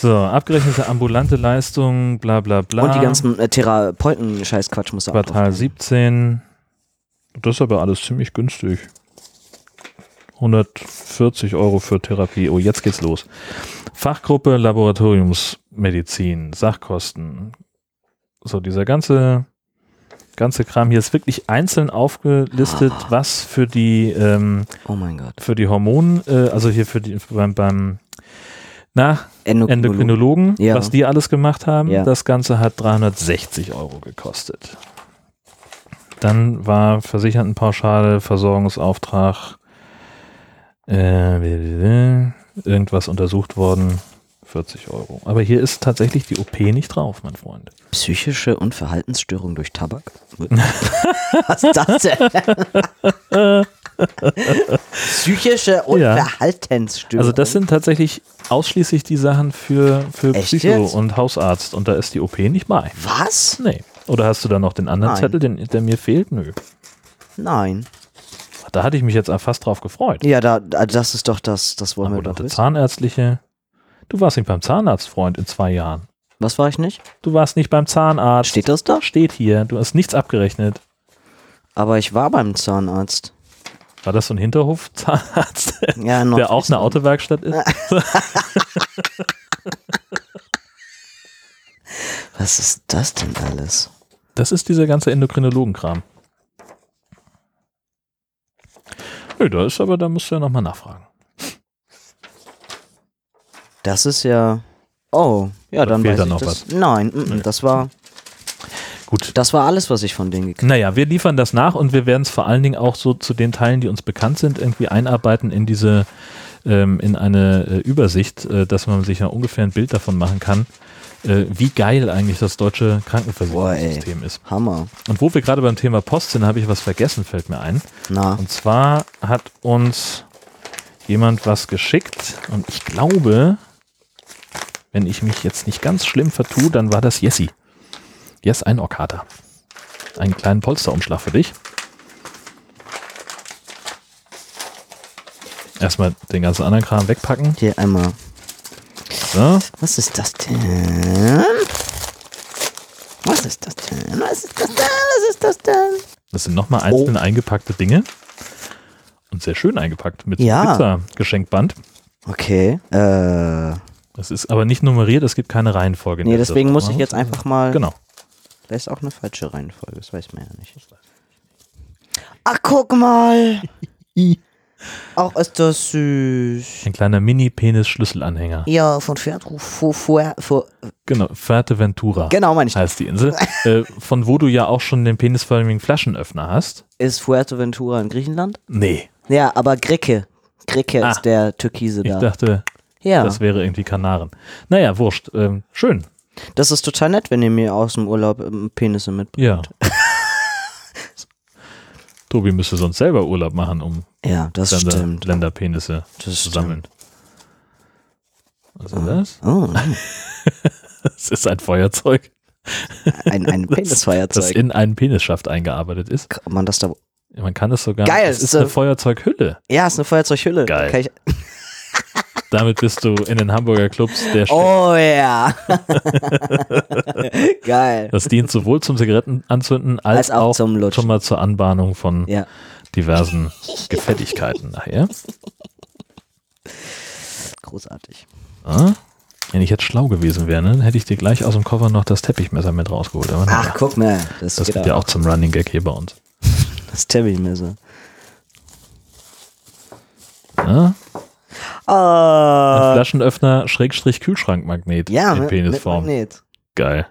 So, abgerechnete ambulante Leistung, bla bla bla. Und die ganzen äh, Therapeuten-Scheiß-Quatsch musst du auch Quartal drauf tun. 17. Das ist aber alles ziemlich günstig. 140 Euro für Therapie. Oh, jetzt geht's los. Fachgruppe Laboratoriumsmedizin, Sachkosten. So, dieser ganze, ganze Kram hier ist wirklich einzeln aufgelistet, Ah. was für die, ähm, Oh mein Gott. für die Hormon, äh, also hier für die, beim, beim na, Endokrinologen. Endokrinologen, Ja. was die alles gemacht haben. Ja. Das Ganze hat 360 Euro gekostet. Dann war Versichertenpauschale, Versorgungsauftrag, äh, irgendwas untersucht worden, 40 Euro. Aber hier ist tatsächlich die OP nicht drauf, mein Freund. Psychische und Verhaltensstörung durch Tabak? Was ist das denn? Psychische und Ja. Verhaltensstörung. Also das sind tatsächlich ausschließlich die Sachen für, für Echt Psycho jetzt? und Hausarzt und da ist die OP nicht bei. Was? Nee. Oder hast du da noch den anderen Nein. Zettel, den, der mir fehlt? Nö. Nein. Da hatte ich mich jetzt fast drauf gefreut. Ja, da, da- das ist doch das, das wollen wir doch wissen. Zahnärztliche. Du warst nicht beim Zahnarzt, Freund, in zwei Jahren. Was war ich nicht? Du warst nicht beim Zahnarzt. Steht das da? Steht hier. Du hast nichts abgerechnet. Aber ich war beim Zahnarzt. War das so ein Hinterhof-Zahnarzt, Ja, noch der auch eine Autowerkstatt ist? Was ist das denn alles? Das ist dieser ganze Endokrinologenkram. Nö, da ist aber, da musst du ja nochmal nachfragen. Das ist ja. Oh, ja, dann fehlt weiß da ich noch das. Nein, mm, mm, Nee. das war Gut. das war alles, was ich von denen gekriegt Naja, wir liefern das nach und wir werden es vor allen Dingen auch so zu den Teilen, die uns bekannt sind, irgendwie einarbeiten in diese, ähm, in eine äh, Übersicht, äh, dass man sich ja ungefähr ein Bild davon machen kann, äh, wie geil eigentlich das deutsche Krankenversicherungssystem ist. habe. Hammer. Und wo wir gerade beim Thema Post sind, habe ich was vergessen, fällt mir ein. Na, Und zwar hat uns jemand was geschickt und ich glaube, wenn ich mich jetzt nicht ganz schlimm vertue, dann war das Jessi. Yes, ein Orkater. Einen kleinen Polsterumschlag für dich. Erstmal den ganzen anderen Kram wegpacken. hier einmal. So. Was ist das denn? Was ist das denn? Was ist das denn? Was ist das denn? Das sind nochmal einzelne eingepackte Dinge. Und sehr schön eingepackt mit Ja. Pizza-Geschenkband. Okay. Äh, Das ist aber nicht nummeriert, es gibt keine Reihenfolge. nee, deswegen muss ich jetzt einfach mal. Genau. Da ist auch eine falsche Reihenfolge, das weiß man ja nicht. Ach, guck mal. auch ist das süß. Ein kleiner Mini-Penis-Schlüsselanhänger. Ja, von vor. Genau, Fuerteventura Genau, meine ich. heißt die Insel. äh, von wo du ja auch schon den penisförmigen Flaschenöffner hast. Ist Fuerteventura in Griechenland? Nee, Ja, aber Gricke. Gricke Ah. ist der Türkise ich da. dachte, ja, das wäre irgendwie Kanaren. Naja, wurscht. Ähm, schön. das ist total nett, wenn ihr mir aus dem Urlaub ähm, Penisse mitbringt. Ja. Tobi müsste sonst selber Urlaub machen, um Ja, das Länder, stimmt. Länderpenisse Das zu sammeln. Was ist das? Oh, Das ist ein Feuerzeug, ein, ein das Penisfeuerzeug. in einen Penisschaft eingearbeitet ist. Kann man das da. Man kann es sogar. Geil, Es ist so- eine Feuerzeughülle. Ja, ist eine Feuerzeughülle. Geil. Damit bist du in den Hamburger Clubs der Stadt. oh ja. Geil. Das dient sowohl zum Zigarettenanzünden als, Als auch auch, zum Lutschen. schon mal zur Anbahnung von Ja. diversen Gefälligkeiten nachher. Großartig. Ah, wenn ich jetzt schlau gewesen wäre, ne, dann hätte ich dir gleich aus dem Koffer noch das Teppichmesser mit rausgeholt. Aber Ach, naja, guck mal. Das, das geht gibt ja auch zum Running Gag hier bei uns. Das Teppichmesser. Ja? Ein Ah. Flaschenöffner Schrägstrich Kühlschrankmagnet Ja, in mit, mit Penisform. Magnet. Geil.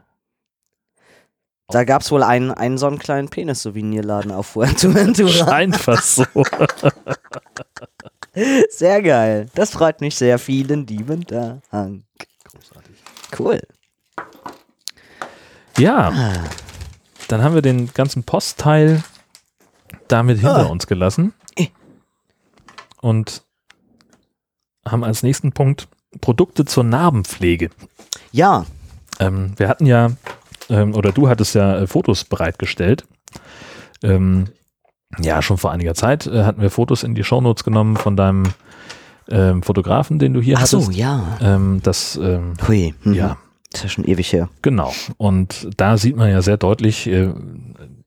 Da gab es wohl einen, einen so einen kleinen Penis-Souvenirladen auf Fuerteventura. Scheint fast so. Sehr geil. Das freut mich sehr. Vielen lieben Dank. Cool. Ja, Ah. dann haben wir den ganzen Postteil damit hinter Ah. uns gelassen. Eh. Und haben als nächsten Punkt Produkte zur Narbenpflege. Ja, Ähm, wir hatten ja, ähm, oder du hattest ja äh, Fotos bereitgestellt. Ähm, ja, schon vor einiger Zeit äh, hatten wir Fotos in die Shownotes genommen von deinem ähm, Fotografen, den du hier ach so, hattest. ja. Ähm, das, ähm, Hui. Mhm. ja, Das ist ja schon ewig her. genau. Und da sieht man ja sehr deutlich äh,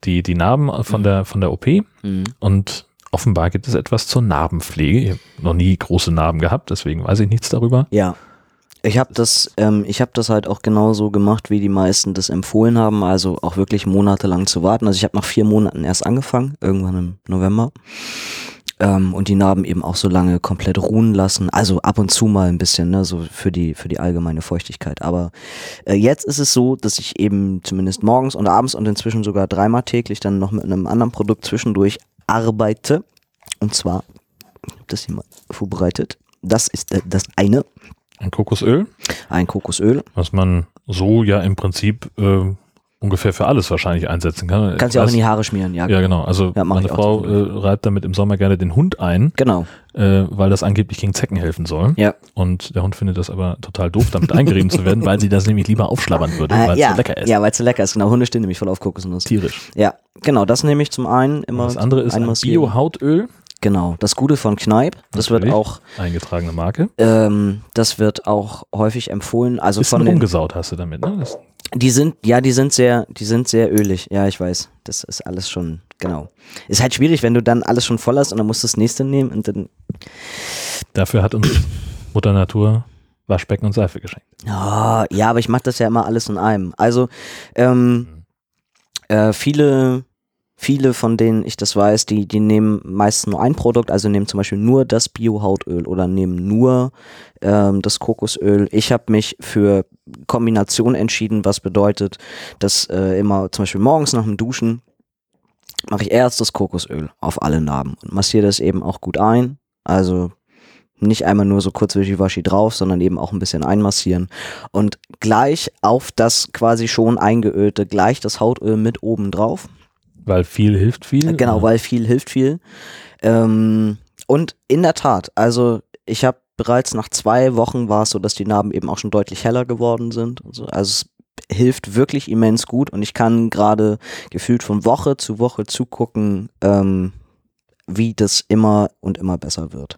die, die Narben von der, von der OP. Mhm. Und offenbar gibt es etwas zur Narbenpflege. Ich habe noch nie große Narben gehabt, deswegen weiß ich nichts darüber. Ja. Ich habe das, ähm, ich habe das halt auch genauso gemacht, wie die meisten das empfohlen haben, also auch wirklich monatelang zu warten. Also ich habe nach vier Monaten erst angefangen, irgendwann im November. ähm, und die Narben eben auch so lange komplett ruhen lassen. Also ab und zu mal ein bisschen, ne, so für die, für die allgemeine Feuchtigkeit. Aber äh, jetzt ist es so, dass ich eben zumindest morgens und abends und inzwischen sogar dreimal täglich dann noch mit einem anderen Produkt zwischendurch arbeite. Und zwar, ich hab das hier mal vorbereitet. Das ist äh, das eine, Ein Kokosöl, ein Kokosöl. was man so ja im Prinzip äh, ungefähr für alles wahrscheinlich einsetzen kann. Kannst du auch in die Haare schmieren, ja. Ja, genau. Also Ja, meine Frau äh, reibt damit im Sommer gerne den Hund ein, Genau. Äh, weil das angeblich gegen Zecken helfen soll. Ja. Und der Hund findet das aber total doof, damit eingerieben zu werden, weil sie das nämlich lieber aufschlabbern würde, Äh, weil es ja, so lecker ist. Ja, weil es so lecker ist. Genau, Hunde stehen nämlich voll auf Kokosnuss. Tierisch. Ja, genau, das nehme ich zum einen immer. Das andere ist ein. Bio-Hautöl, Genau, das Gute von Kneipp. Das wird Natürlich. auch, eingetragene Marke. ähm, das wird auch häufig empfohlen. Also Bisschen von den, rumgesaut hast du damit, ne? Das, die sind, ja, die sind sehr, die sind sehr ölig. Ja, ich weiß. Das ist alles schon, genau. Ist halt schwierig, wenn du dann alles schon voll hast und dann musst du das nächste nehmen und dann, dafür hat uns Mutter Natur Waschbecken und Seife geschenkt. Ah, ja, aber ich mache das ja immer alles in einem. Also, ähm, äh, viele, viele von denen ich das weiß, die, die nehmen meistens nur ein Produkt, also nehmen zum Beispiel nur das Bio-Hautöl oder nehmen nur ähm, das Kokosöl. Ich habe mich für Kombination entschieden, was bedeutet, dass äh, immer zum Beispiel morgens nach dem Duschen mache ich erst das Kokosöl auf alle Narben und massiere das eben auch gut ein. Also nicht einmal nur so kurz wischiwaschi drauf, sondern eben auch ein bisschen einmassieren und gleich auf das quasi schon eingeölte, gleich das Hautöl mit oben drauf. Weil viel hilft viel. Genau, Oder? weil viel hilft viel. Ähm, und in der Tat, also ich habe bereits nach zwei Wochen war es so, dass die Narben eben auch schon deutlich heller geworden sind. und so. Also es hilft wirklich immens gut und ich kann gerade gefühlt von Woche zu Woche zugucken, ähm, wie das immer und immer besser wird.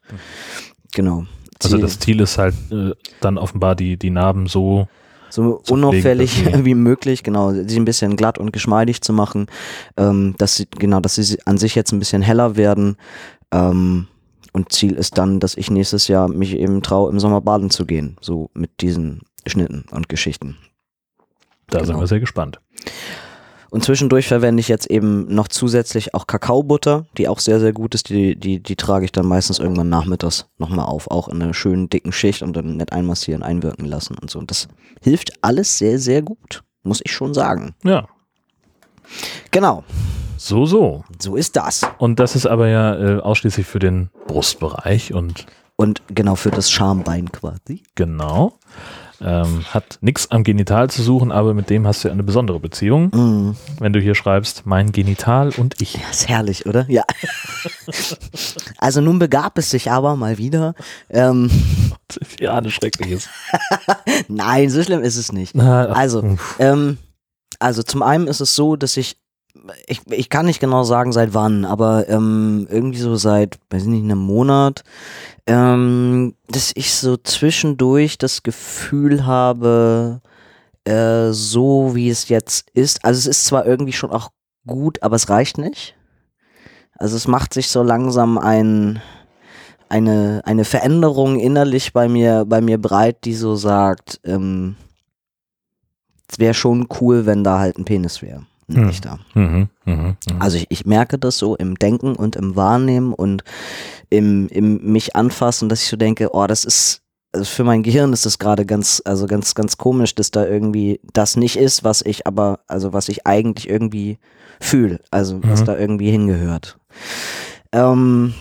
Genau. Also das Ziel ist halt äh, dann offenbar die, die Narben so so unauffällig pflegen, wie möglich, genau, sie ein bisschen glatt und geschmeidig zu machen, ähm, dass sie, genau, dass sie an sich jetzt ein bisschen heller werden. Ähm, und Ziel ist dann, dass ich nächstes Jahr mich eben traue, im Sommer baden zu gehen, so mit diesen Schnitten und Geschichten. Da sind Genau. wir sehr gespannt. Und zwischendurch verwende ich jetzt eben noch zusätzlich auch Kakaobutter, die auch sehr, sehr gut ist. Die, die, die trage ich dann meistens irgendwann nachmittags nochmal auf, auch in einer schönen dicken Schicht und dann nett einmassieren, einwirken lassen und so. Und das hilft alles sehr, sehr gut, muss ich schon sagen. Ja, Genau, so, so. so ist das. Und das ist aber ja äh, ausschließlich für den Brustbereich und Und genau für das Schambein quasi. genau. Ähm, hat nichts am Genital zu suchen, aber mit dem hast du ja eine besondere Beziehung. Mm. Wenn du hier schreibst, mein Genital und ich. Ja, ist herrlich, oder? Ja. also nun begab es sich aber mal wieder. Ähm, Ja, das Schreckliches. nein, so schlimm ist es nicht. Na, Also, ähm, also zum einen ist es so, dass ich, ich, ich kann nicht genau sagen seit wann, aber ähm, irgendwie so seit, weiß ich nicht, einem Monat, ähm, dass ich so zwischendurch das Gefühl habe, äh, so wie es jetzt ist, also es ist zwar irgendwie schon auch gut, aber es reicht nicht. Also es macht sich so langsam ein, eine, eine Veränderung innerlich bei mir, bei mir breit, die so sagt, ähm, es wäre schon cool, wenn da halt ein Penis wäre. Ein Hm. echter. Mhm, mhm, mhm. Also ich, ich merke das so im Denken und im Wahrnehmen und im, im mich anfassen, dass ich so denke, oh, das ist, also für mein Gehirn ist das gerade ganz, also ganz, ganz komisch, dass da irgendwie das nicht ist, was ich aber, also was ich eigentlich irgendwie fühle, also was Mhm. da irgendwie hingehört. Ähm,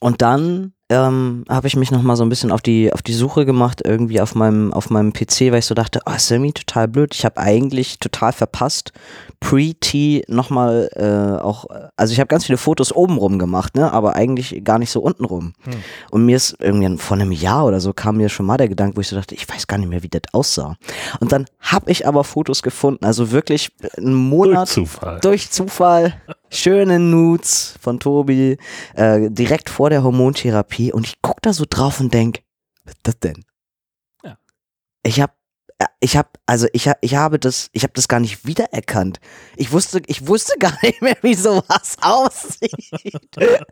und dann ähm, habe ich mich noch mal so ein bisschen auf die auf die Suche gemacht irgendwie auf meinem auf meinem PC, weil ich so dachte, oh, ist irgendwie total blöd. Ich habe eigentlich total verpasst, Pre-T nochmal äh, auch, also ich habe ganz viele Fotos obenrum gemacht, ne, aber eigentlich gar nicht so untenrum. Hm. Und mir ist irgendwie vor einem Jahr oder so kam mir schon mal der Gedanke, wo ich so dachte, ich weiß gar nicht mehr, wie das aussah. Und dann habe ich aber Fotos gefunden, also wirklich einen Durch Monat Zufall. durch Zufall schöne Nudes von Tobi äh, direkt vor der Hormontherapie und ich guck da so drauf und denk, was ist das denn? Ja. Ich hab äh, ich habe also ich hab, ich habe das ich habe das gar nicht wiedererkannt. Ich wusste ich wusste gar nicht mehr, wie sowas aussieht.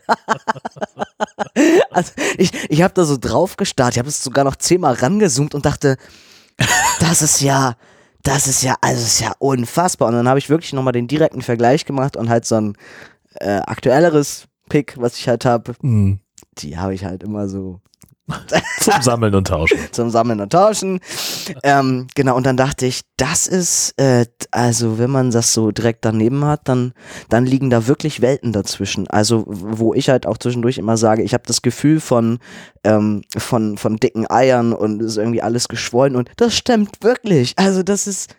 also ich ich habe da so drauf gestarrt, ich habe es sogar noch zehnmal rangezoomt und dachte, das ist ja das ist ja, also ist ja unfassbar. Und dann habe ich wirklich nochmal den direkten Vergleich gemacht und halt so ein äh, aktuelleres Pick, was ich halt habe, Hm. die habe ich halt immer so Zum Sammeln und Tauschen. zum Sammeln und Tauschen. Ähm, genau, und dann dachte ich, das ist, äh, also wenn man das so direkt daneben hat, dann, dann liegen da wirklich Welten dazwischen. Also wo ich halt auch zwischendurch immer sage, ich habe das Gefühl von, ähm, von, von dicken Eiern und es ist irgendwie alles geschwollen und das stimmt wirklich. Also das ist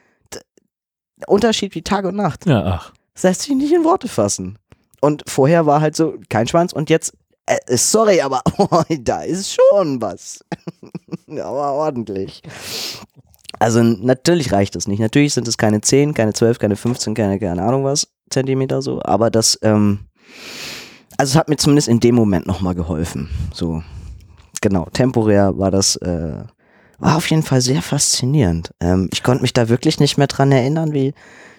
Unterschied wie Tag und Nacht. Ja, ach. Das lässt sich nicht in Worte fassen. Und vorher war halt so kein Schwanz und jetzt, äh, sorry, aber da ist schon was. aber ordentlich. Also natürlich reicht das nicht. Natürlich sind es keine 10, keine 12, keine 15, keine, keine Ahnung was Zentimeter so, aber das, ähm, also es hat mir zumindest in dem Moment nochmal geholfen. So, genau, temporär war das, äh, war auf jeden Fall sehr faszinierend. Ähm, ich konnte mich da wirklich nicht mehr dran erinnern, wie,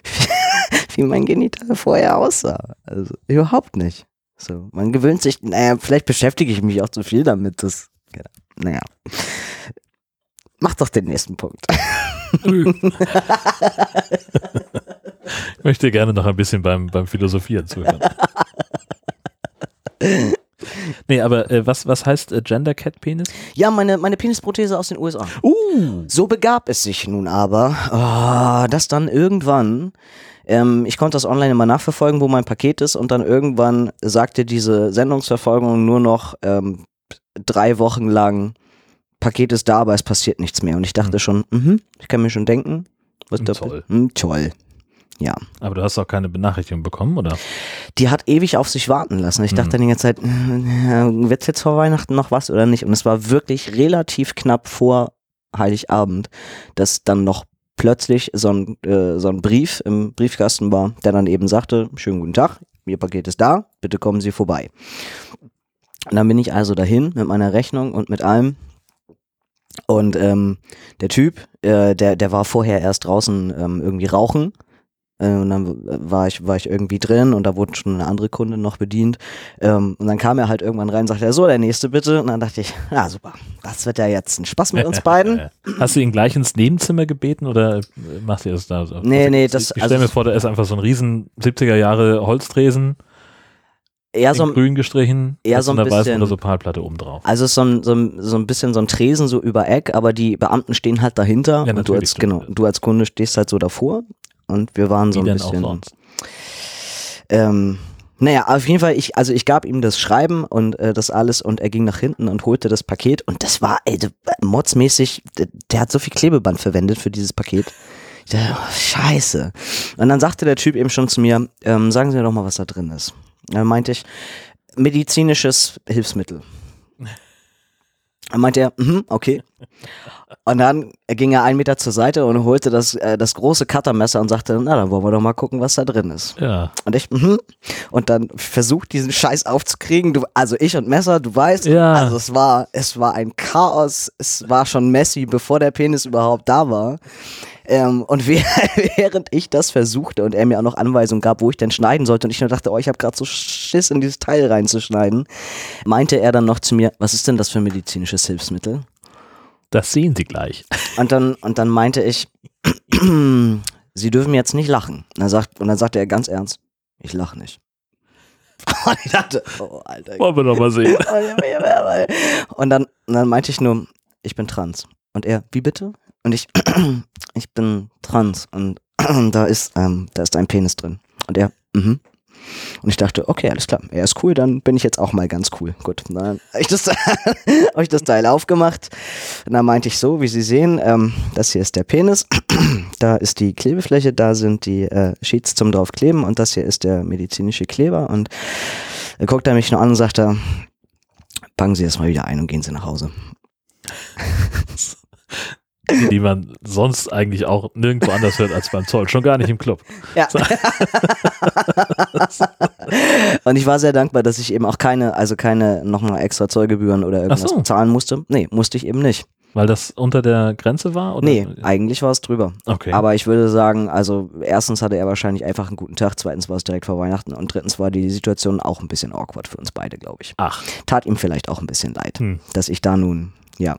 wie mein Genital vorher aussah. Also überhaupt nicht. So, man gewöhnt sich, naja, vielleicht beschäftige ich mich auch zu viel damit. Das, ja, naja. Mach doch den nächsten Punkt. Ich möchte gerne noch ein bisschen beim, beim Philosophieren zuhören. nee, aber äh, was, was heißt äh, Gender Cat Penis? Ja, meine, meine Penisprothese aus den USA. Uh. So begab es sich nun aber, ah, dass dann irgendwann, ähm, ich konnte das online immer nachverfolgen, wo mein Paket ist, und dann irgendwann sagte diese Sendungsverfolgung nur noch ähm, drei Wochen lang, Paket ist da, aber es passiert nichts mehr. Und ich dachte Hm. schon, mhm, ich kann mir schon denken, was Hm, da toll. Hm, toll. Ja. Aber du hast auch keine Benachrichtigung bekommen, oder? Die hat ewig auf sich warten lassen. Ich dachte Mhm. dann die ganze Zeit, äh, wird jetzt vor Weihnachten noch was oder nicht? Und es war wirklich relativ knapp vor Heiligabend, dass dann noch plötzlich so ein, äh, so ein Brief im Briefkasten war, der dann eben sagte, schönen guten Tag, Ihr Paket ist da, bitte kommen Sie vorbei. Und dann bin ich also dahin mit meiner Rechnung und mit allem. Und ähm, der Typ, äh, der, der war vorher erst draußen ähm, irgendwie rauchen. Äh, und dann war ich, war ich irgendwie drin und da wurde schon eine andere Kunde noch bedient. Ähm, und dann kam er halt irgendwann rein und sagte, so, der nächste bitte. Und dann dachte ich, ja super, das wird ja jetzt ein Spaß mit uns beiden. Hast du ihn gleich ins Nebenzimmer gebeten oder äh, macht ihr das da so? Nee, Also, nee, das- Ich also- stelle mir vor, da ist einfach so ein riesen 70er Jahre Holztresen, Eher so, grün gestrichen, eher so ein bisschen- oder so Palplatte oben drauf. also so ein, so, ein, so ein bisschen so ein Tresen so über Eck, aber die Beamten stehen halt dahinter Ja, und du als, genau, du als Kunde stehst halt so davor und wir waren so Wie ein denn auch bisschen. Ähm, naja, auf jeden Fall, ich, also ich gab ihm das Schreiben und äh, das alles und er ging nach hinten und holte das Paket und das war, ey, modsmäßig, der, der hat so viel Klebeband verwendet für dieses Paket. Ich dachte, oh, scheiße. Und dann sagte der Typ eben schon zu mir, ähm, sagen Sie mir doch mal, was da drin ist. Dann meinte ich, medizinisches Hilfsmittel. Dann meinte er, mhm, okay. Und dann ging er einen Meter zur Seite und holte das, äh, das große Cuttermesser und sagte, na, dann wollen wir doch mal gucken, was da drin ist. Ja. Und ich, mhm. Und dann versucht diesen Scheiß aufzukriegen. Du, also ich und Messer, du weißt. Ja. Also es war, es war ein Chaos. Es war schon messy, bevor der Penis überhaupt da war. Ähm, und wäh- während ich das versuchte und er mir auch noch Anweisungen gab, wo ich denn schneiden sollte, und ich nur dachte, oh, ich habe gerade so Schiss in dieses Teil reinzuschneiden, meinte er dann noch zu mir, was ist denn das für ein medizinisches Hilfsmittel? Das sehen Sie gleich. Und dann, und dann meinte ich, Sie dürfen jetzt nicht lachen. Und dann, sagt, und dann sagte er ganz ernst, ich lache nicht. Und ich dachte, oh, Alter. Wollen wir doch mal sehen. Und dann, und dann meinte ich nur, ich bin trans. Und er, wie bitte? Und ich, ich bin trans. Und da ist, ähm, da ist ein Penis drin. Und er, mhm. Und ich dachte, okay, alles klar, er ist cool, dann bin ich jetzt auch mal ganz cool. Gut, dann habe ich, das- hab ich das Teil aufgemacht. Und dann meinte ich so, wie Sie sehen, ähm, das hier ist der Penis, da ist die Klebefläche, da sind die äh, Sheets zum draufkleben und das hier ist der medizinische Kleber. Und er guckt er mich nur an und sagt, packen Sie das mal wieder ein und gehen Sie nach Hause. Die, die man sonst eigentlich auch nirgendwo anders hört als beim Zoll. Schon gar nicht im Club. Ja. und ich war sehr dankbar, dass ich eben auch keine, also keine nochmal extra Zollgebühren oder irgendwas so. bezahlen musste. Nee, musste ich eben nicht. Weil das unter der Grenze war? Oder? Nee, eigentlich war es drüber. Okay. Aber ich würde sagen, also erstens hatte er wahrscheinlich einfach einen guten Tag, zweitens war es direkt vor Weihnachten und drittens war die Situation auch ein bisschen awkward für uns beide, glaube ich. Ach, Tat ihm vielleicht auch ein bisschen leid, Hm. dass ich da nun, ja.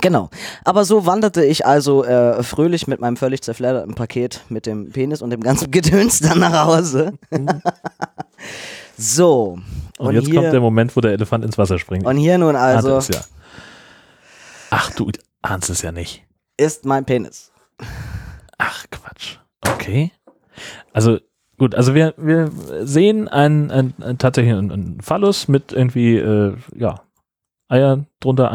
Genau. Aber so wanderte ich also äh, fröhlich mit meinem völlig zerfledderten Paket mit dem Penis und dem ganzen Gedöns dann nach Hause. So. Und, jetzt hier, kommt der Moment, wo der Elefant ins Wasser springt. und hier nun also ja. Ach, du ahnst es ja nicht. ist mein Penis. Ach, Quatsch. Okay. Also, gut, also wir, wir sehen ein, ein, ein, tatsächlich einen, einen Phallus mit irgendwie, äh, ja, Eier drunter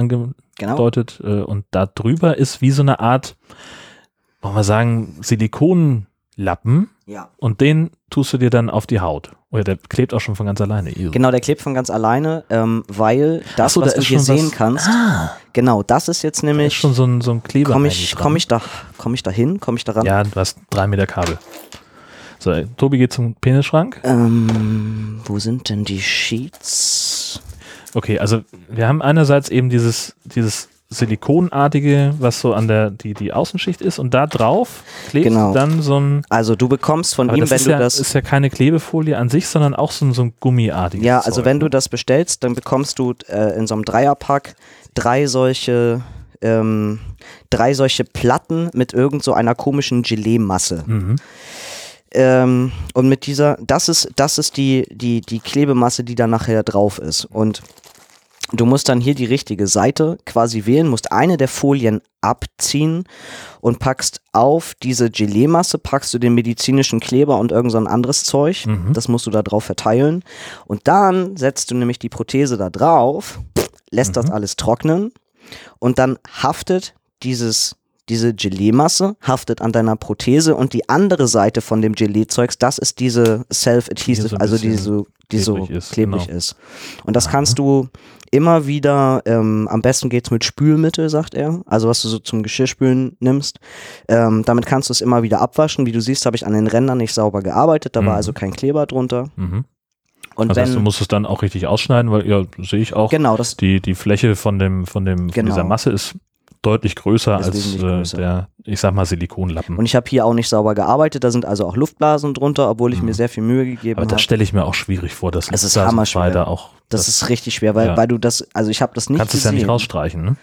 Genau. angedeutet äh, und da drüber ist wie so eine Art, wollen wir sagen, Silikonlappen Ja. und den tust du dir dann auf die Haut. Oder der klebt auch schon von ganz alleine. Ew. Genau, der klebt von ganz alleine, ähm, weil das, so, was da du hier schon was- sehen kannst, Ah, genau, das ist jetzt da ist nämlich, schon so ein, so ein Kleber. komme ich, komm ich da, komme ich da hin, komme ich da ran? Ja, du hast drei Meter Kabel. So, Tobi geht zum Penisschrank. Ähm, wo sind denn die Sheets? Okay, also wir haben einerseits eben dieses, dieses Silikonartige, was so an der, die, die Außenschicht ist und da drauf klebt Genau. dann so ein, Also du bekommst von ihm, das, wenn du ja, das, ist ja keine Klebefolie an sich, sondern auch so ein, so ein gummiartiges ja, also Zeug, wenn du ne? das bestellst, dann bekommst du äh, in so einem Dreierpack drei solche, ähm, drei solche Platten mit irgend so einer komischen Gelee-Masse. Mhm. Ähm, und mit dieser, das ist, das ist die, die, die Klebemasse, die da nachher drauf ist. Und du musst dann hier die richtige Seite quasi wählen, musst eine der Folien abziehen und packst auf diese Gelee-Masse, packst du den medizinischen Kleber und irgend so ein anderes Zeug. Mhm. Das musst du da drauf verteilen. Und dann setzt du nämlich die Prothese da drauf, lässt das alles trocknen und dann haftet dieses diese Gelee-Masse haftet an deiner Prothese und die andere Seite von dem Gelee-Zeugs, das ist diese Die Self-Adhesive, so also die so, die so klebrig ist, klebrig genau. ist. Und das kannst du immer wieder, ähm, am besten geht's mit Spülmittel, sagt er, also was du so zum Geschirrspülen nimmst. Ähm, damit kannst du es immer wieder abwaschen. Wie du siehst, habe ich an den Rändern nicht sauber gearbeitet, da Mhm. war also kein Kleber drunter. Mhm. Und Das wenn, heißt, du musst es dann auch richtig ausschneiden, weil ja, sehe ich auch, genau, das die, die Fläche von dem, von dem, von Genau. dieser Masse ist deutlich größer Ist als äh, größer. der, ich sag mal, Silikonlappen. und ich habe hier auch nicht sauber gearbeitet, da sind also auch Luftblasen drunter, obwohl ich Mhm. mir sehr viel Mühe gegeben Aber das habe. stelle ich mir auch schwierig vor, dass Es ist da auch. Das, ist richtig schwer, weil, ja. weil du das, also ich habe das nicht kannst es ja nicht rausstreichen, ne?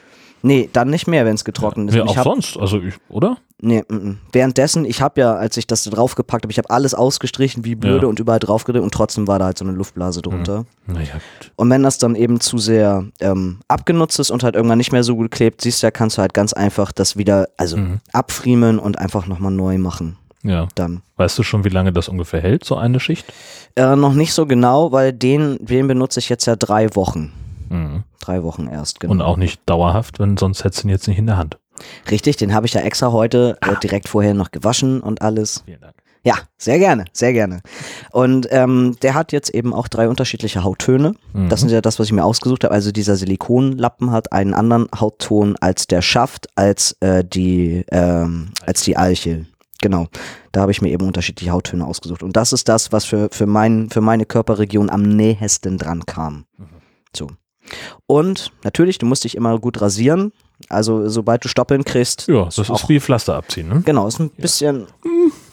Nee, dann nicht mehr, wenn es getrocknet ist. Ja, Und ich auch hab, sonst, also ich, oder? Nee, mm, mm. währenddessen, ich habe ja, als ich das da draufgepackt habe, ich habe alles ausgestrichen wie blöde Ja. und überall draufgedrückt und trotzdem war da halt so eine Luftblase drunter. Naja, gut. Und wenn das dann eben zu sehr ähm, abgenutzt ist und halt irgendwann nicht mehr so gut klebt, siehst du ja, kannst du halt ganz einfach das wieder, also Mhm. abfriemeln und einfach nochmal neu machen. Ja. Dann. Weißt du schon, wie lange das ungefähr hält, so eine Schicht? Äh, noch nicht so genau, weil den, den benutze ich jetzt ja drei Wochen. Mhm. Drei Wochen erst, genau. Und auch nicht dauerhaft, wenn sonst hättest du ihn jetzt nicht in der Hand. Richtig, den habe ich ja extra heute äh, direkt vorher noch gewaschen und alles. Vielen Dank. Ja, sehr gerne, sehr gerne. Und ähm, der hat jetzt eben auch drei unterschiedliche Hauttöne. Mhm. Das ist ja das, was ich mir ausgesucht habe. Also dieser Silikonlappen hat einen anderen Hautton als der Schaft, als äh, die ähm, als die Eichel. Genau. Da habe ich mir eben unterschiedliche Hauttöne ausgesucht. Und das ist das, was für, für, mein, für meine Körperregion am nähesten dran kam. So. Und natürlich, du musst dich immer gut rasieren. Also sobald du Stoppeln kriegst, Ja, das auch- ist wie Pflaster abziehen, ne? genau, ist ein bisschen,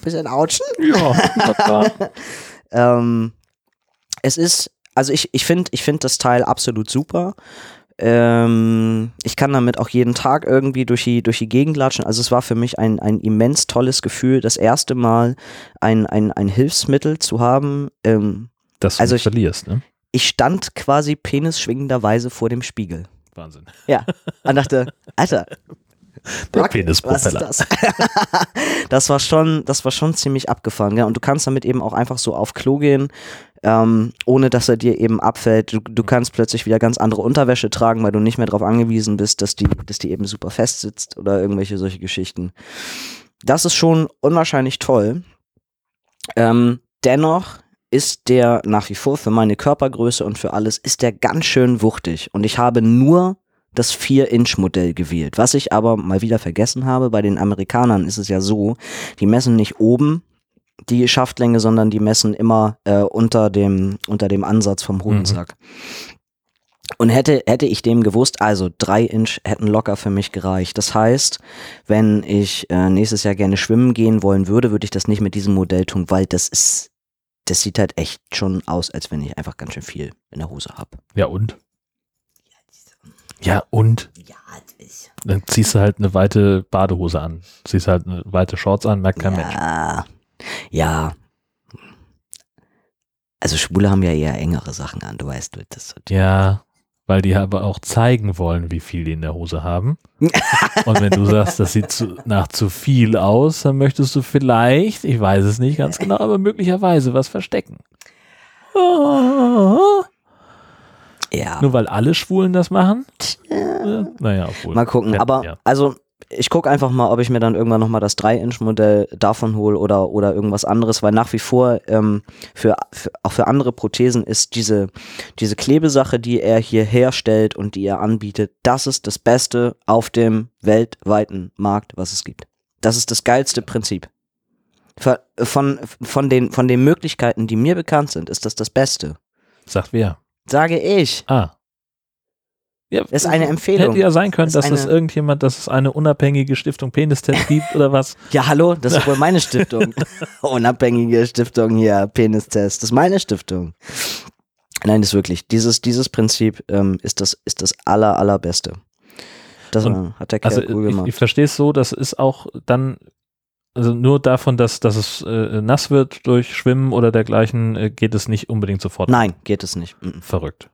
bisschen ouchen. Ja. Ähm, es ist, also ich, ich finde ich find das Teil absolut super. Ähm, ich kann damit auch jeden Tag irgendwie durch die, durch die Gegend latschen. Also es war für mich ein, ein immens tolles Gefühl, das erste Mal ein, ein, ein Hilfsmittel zu haben. Ähm, Dass du Also nicht ich- verlierst, ne? Ich stand quasi penisschwingenderweise vor dem Spiegel. Wahnsinn. Ja. Und dachte, Alter, Der Rock, Penispropeller. das? das war schon, das war schon ziemlich abgefahren, ja. Und du kannst damit eben auch einfach so auf Klo gehen, ähm, ohne dass er dir eben abfällt. Du, du kannst plötzlich wieder ganz andere Unterwäsche tragen, weil du nicht mehr darauf angewiesen bist, dass die, dass die eben super fest sitzt oder irgendwelche solche Geschichten. Das ist schon unwahrscheinlich toll. Ähm, dennoch ist der nach wie vor für meine Körpergröße und für alles, ist der ganz schön wuchtig. Und ich habe nur das 4-Inch-Modell gewählt. Was ich aber mal wieder vergessen habe, bei den Amerikanern ist es ja so, die messen nicht oben die Schaftlänge, sondern die messen immer äh, unter, dem, unter dem Ansatz vom Hodensack. Und hätte, hätte ich dem gewusst, also drei Inch hätten locker für mich gereicht. Das heißt, wenn ich äh, nächstes Jahr gerne schwimmen gehen wollen würde, würde ich das nicht mit diesem Modell tun, weil das ist, das sieht halt echt schon aus, als wenn ich einfach ganz schön viel in der Hose habe. Ja, und? Ja, und? Ja, ich. Dann ziehst du halt eine weite Badehose an. Ziehst halt eine weite Shorts an, merkt kein Mensch. Ja, ja. Also Schwule haben ja eher engere Sachen an, du weißt, du das. Ja, weil die aber auch zeigen wollen, wie viel die in der Hose haben. Und wenn du sagst, das sieht zu, nach zu viel aus, dann möchtest du vielleicht, ich weiß es nicht ganz genau, aber möglicherweise was verstecken. Ja. Nur weil alle Schwulen das machen? Äh, Naja, obwohl. Mal gucken. Aber ja. also ich gucke einfach mal, ob ich mir dann irgendwann nochmal das 3-Inch-Modell davon hole oder, oder irgendwas anderes, weil nach wie vor ähm, für, für, auch für andere Prothesen ist diese, diese Klebesache, die er hier herstellt und die er anbietet, das ist das Beste auf dem weltweiten Markt, was es gibt. Das ist das geilste Prinzip. Von, von, von, den, von den Möglichkeiten, die mir bekannt sind, ist das das Beste. Sagt wer? Sage ich. Ah. Ja, ist eine Empfehlung. Hätte ja sein können, Ist dass es irgendjemand, dass es eine unabhängige Stiftung Penistest gibt oder was. Ja, hallo, das ist wohl meine Stiftung. Unabhängige Stiftung hier, Penistest. Das ist meine Stiftung. Nein, das ist wirklich. Dieses, dieses Prinzip ähm, ist, das, ist das aller, allerbeste. Das Und- äh, hat der Kerl Also cool ich, gemacht. ich verstehe es so, das ist auch dann, also nur davon, dass, dass es äh, nass wird durch Schwimmen oder dergleichen, äh, geht es nicht unbedingt sofort Nein, geht es nicht. Verrückt.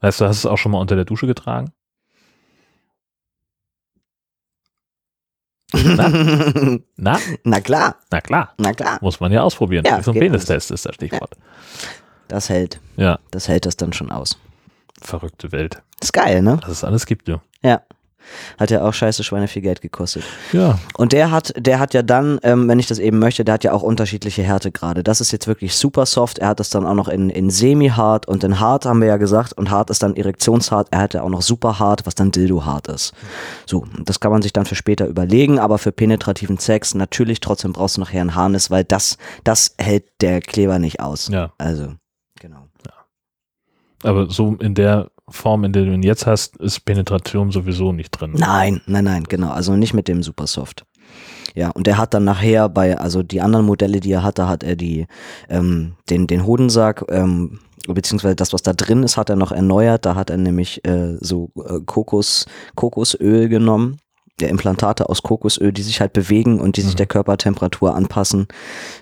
Ja. Weißt du, hast du es auch schon mal unter der Dusche getragen? Na, Na klar, na klar. na klar. Muss man ja ausprobieren. Ja, so ein geht Penistest ist das Stichwort. Das hält. Ja. Das hält das dann schon aus. Verrückte Welt. Ist geil, ne? Was es alles gibt, du. Ja. Hat ja auch scheiße Schweine viel Geld gekostet. Ja. Und der hat, der hat ja dann, ähm, wenn ich das eben möchte, der hat ja auch unterschiedliche Härtegrade. Das ist jetzt wirklich super soft. Er hat das dann auch noch in, in semi-hart und in hart haben wir ja gesagt. Und hart ist dann erektionshart. Er hat ja auch noch super hart, was dann dildo-hart ist. So, das kann man sich dann für später überlegen. Aber für penetrativen Sex natürlich trotzdem brauchst du nachher ein Harnis, weil das, das hält der Kleber nicht aus. Ja. Also, genau. Aber so in der Form, in der du ihn jetzt hast, ist Penetration sowieso nicht drin. Nein, nein, nein, genau. Also nicht mit dem Supersoft. Ja, und er hat dann nachher bei, also die anderen Modelle, die er hatte, hat er die, ähm, den, den Hodensack, ähm, beziehungsweise das, was da drin ist, hat er noch erneuert. Da hat er nämlich äh, so äh, Kokos, Kokosöl genommen. Der Implantate aus Kokosöl, die sich halt bewegen und die sich Mhm. der Körpertemperatur anpassen.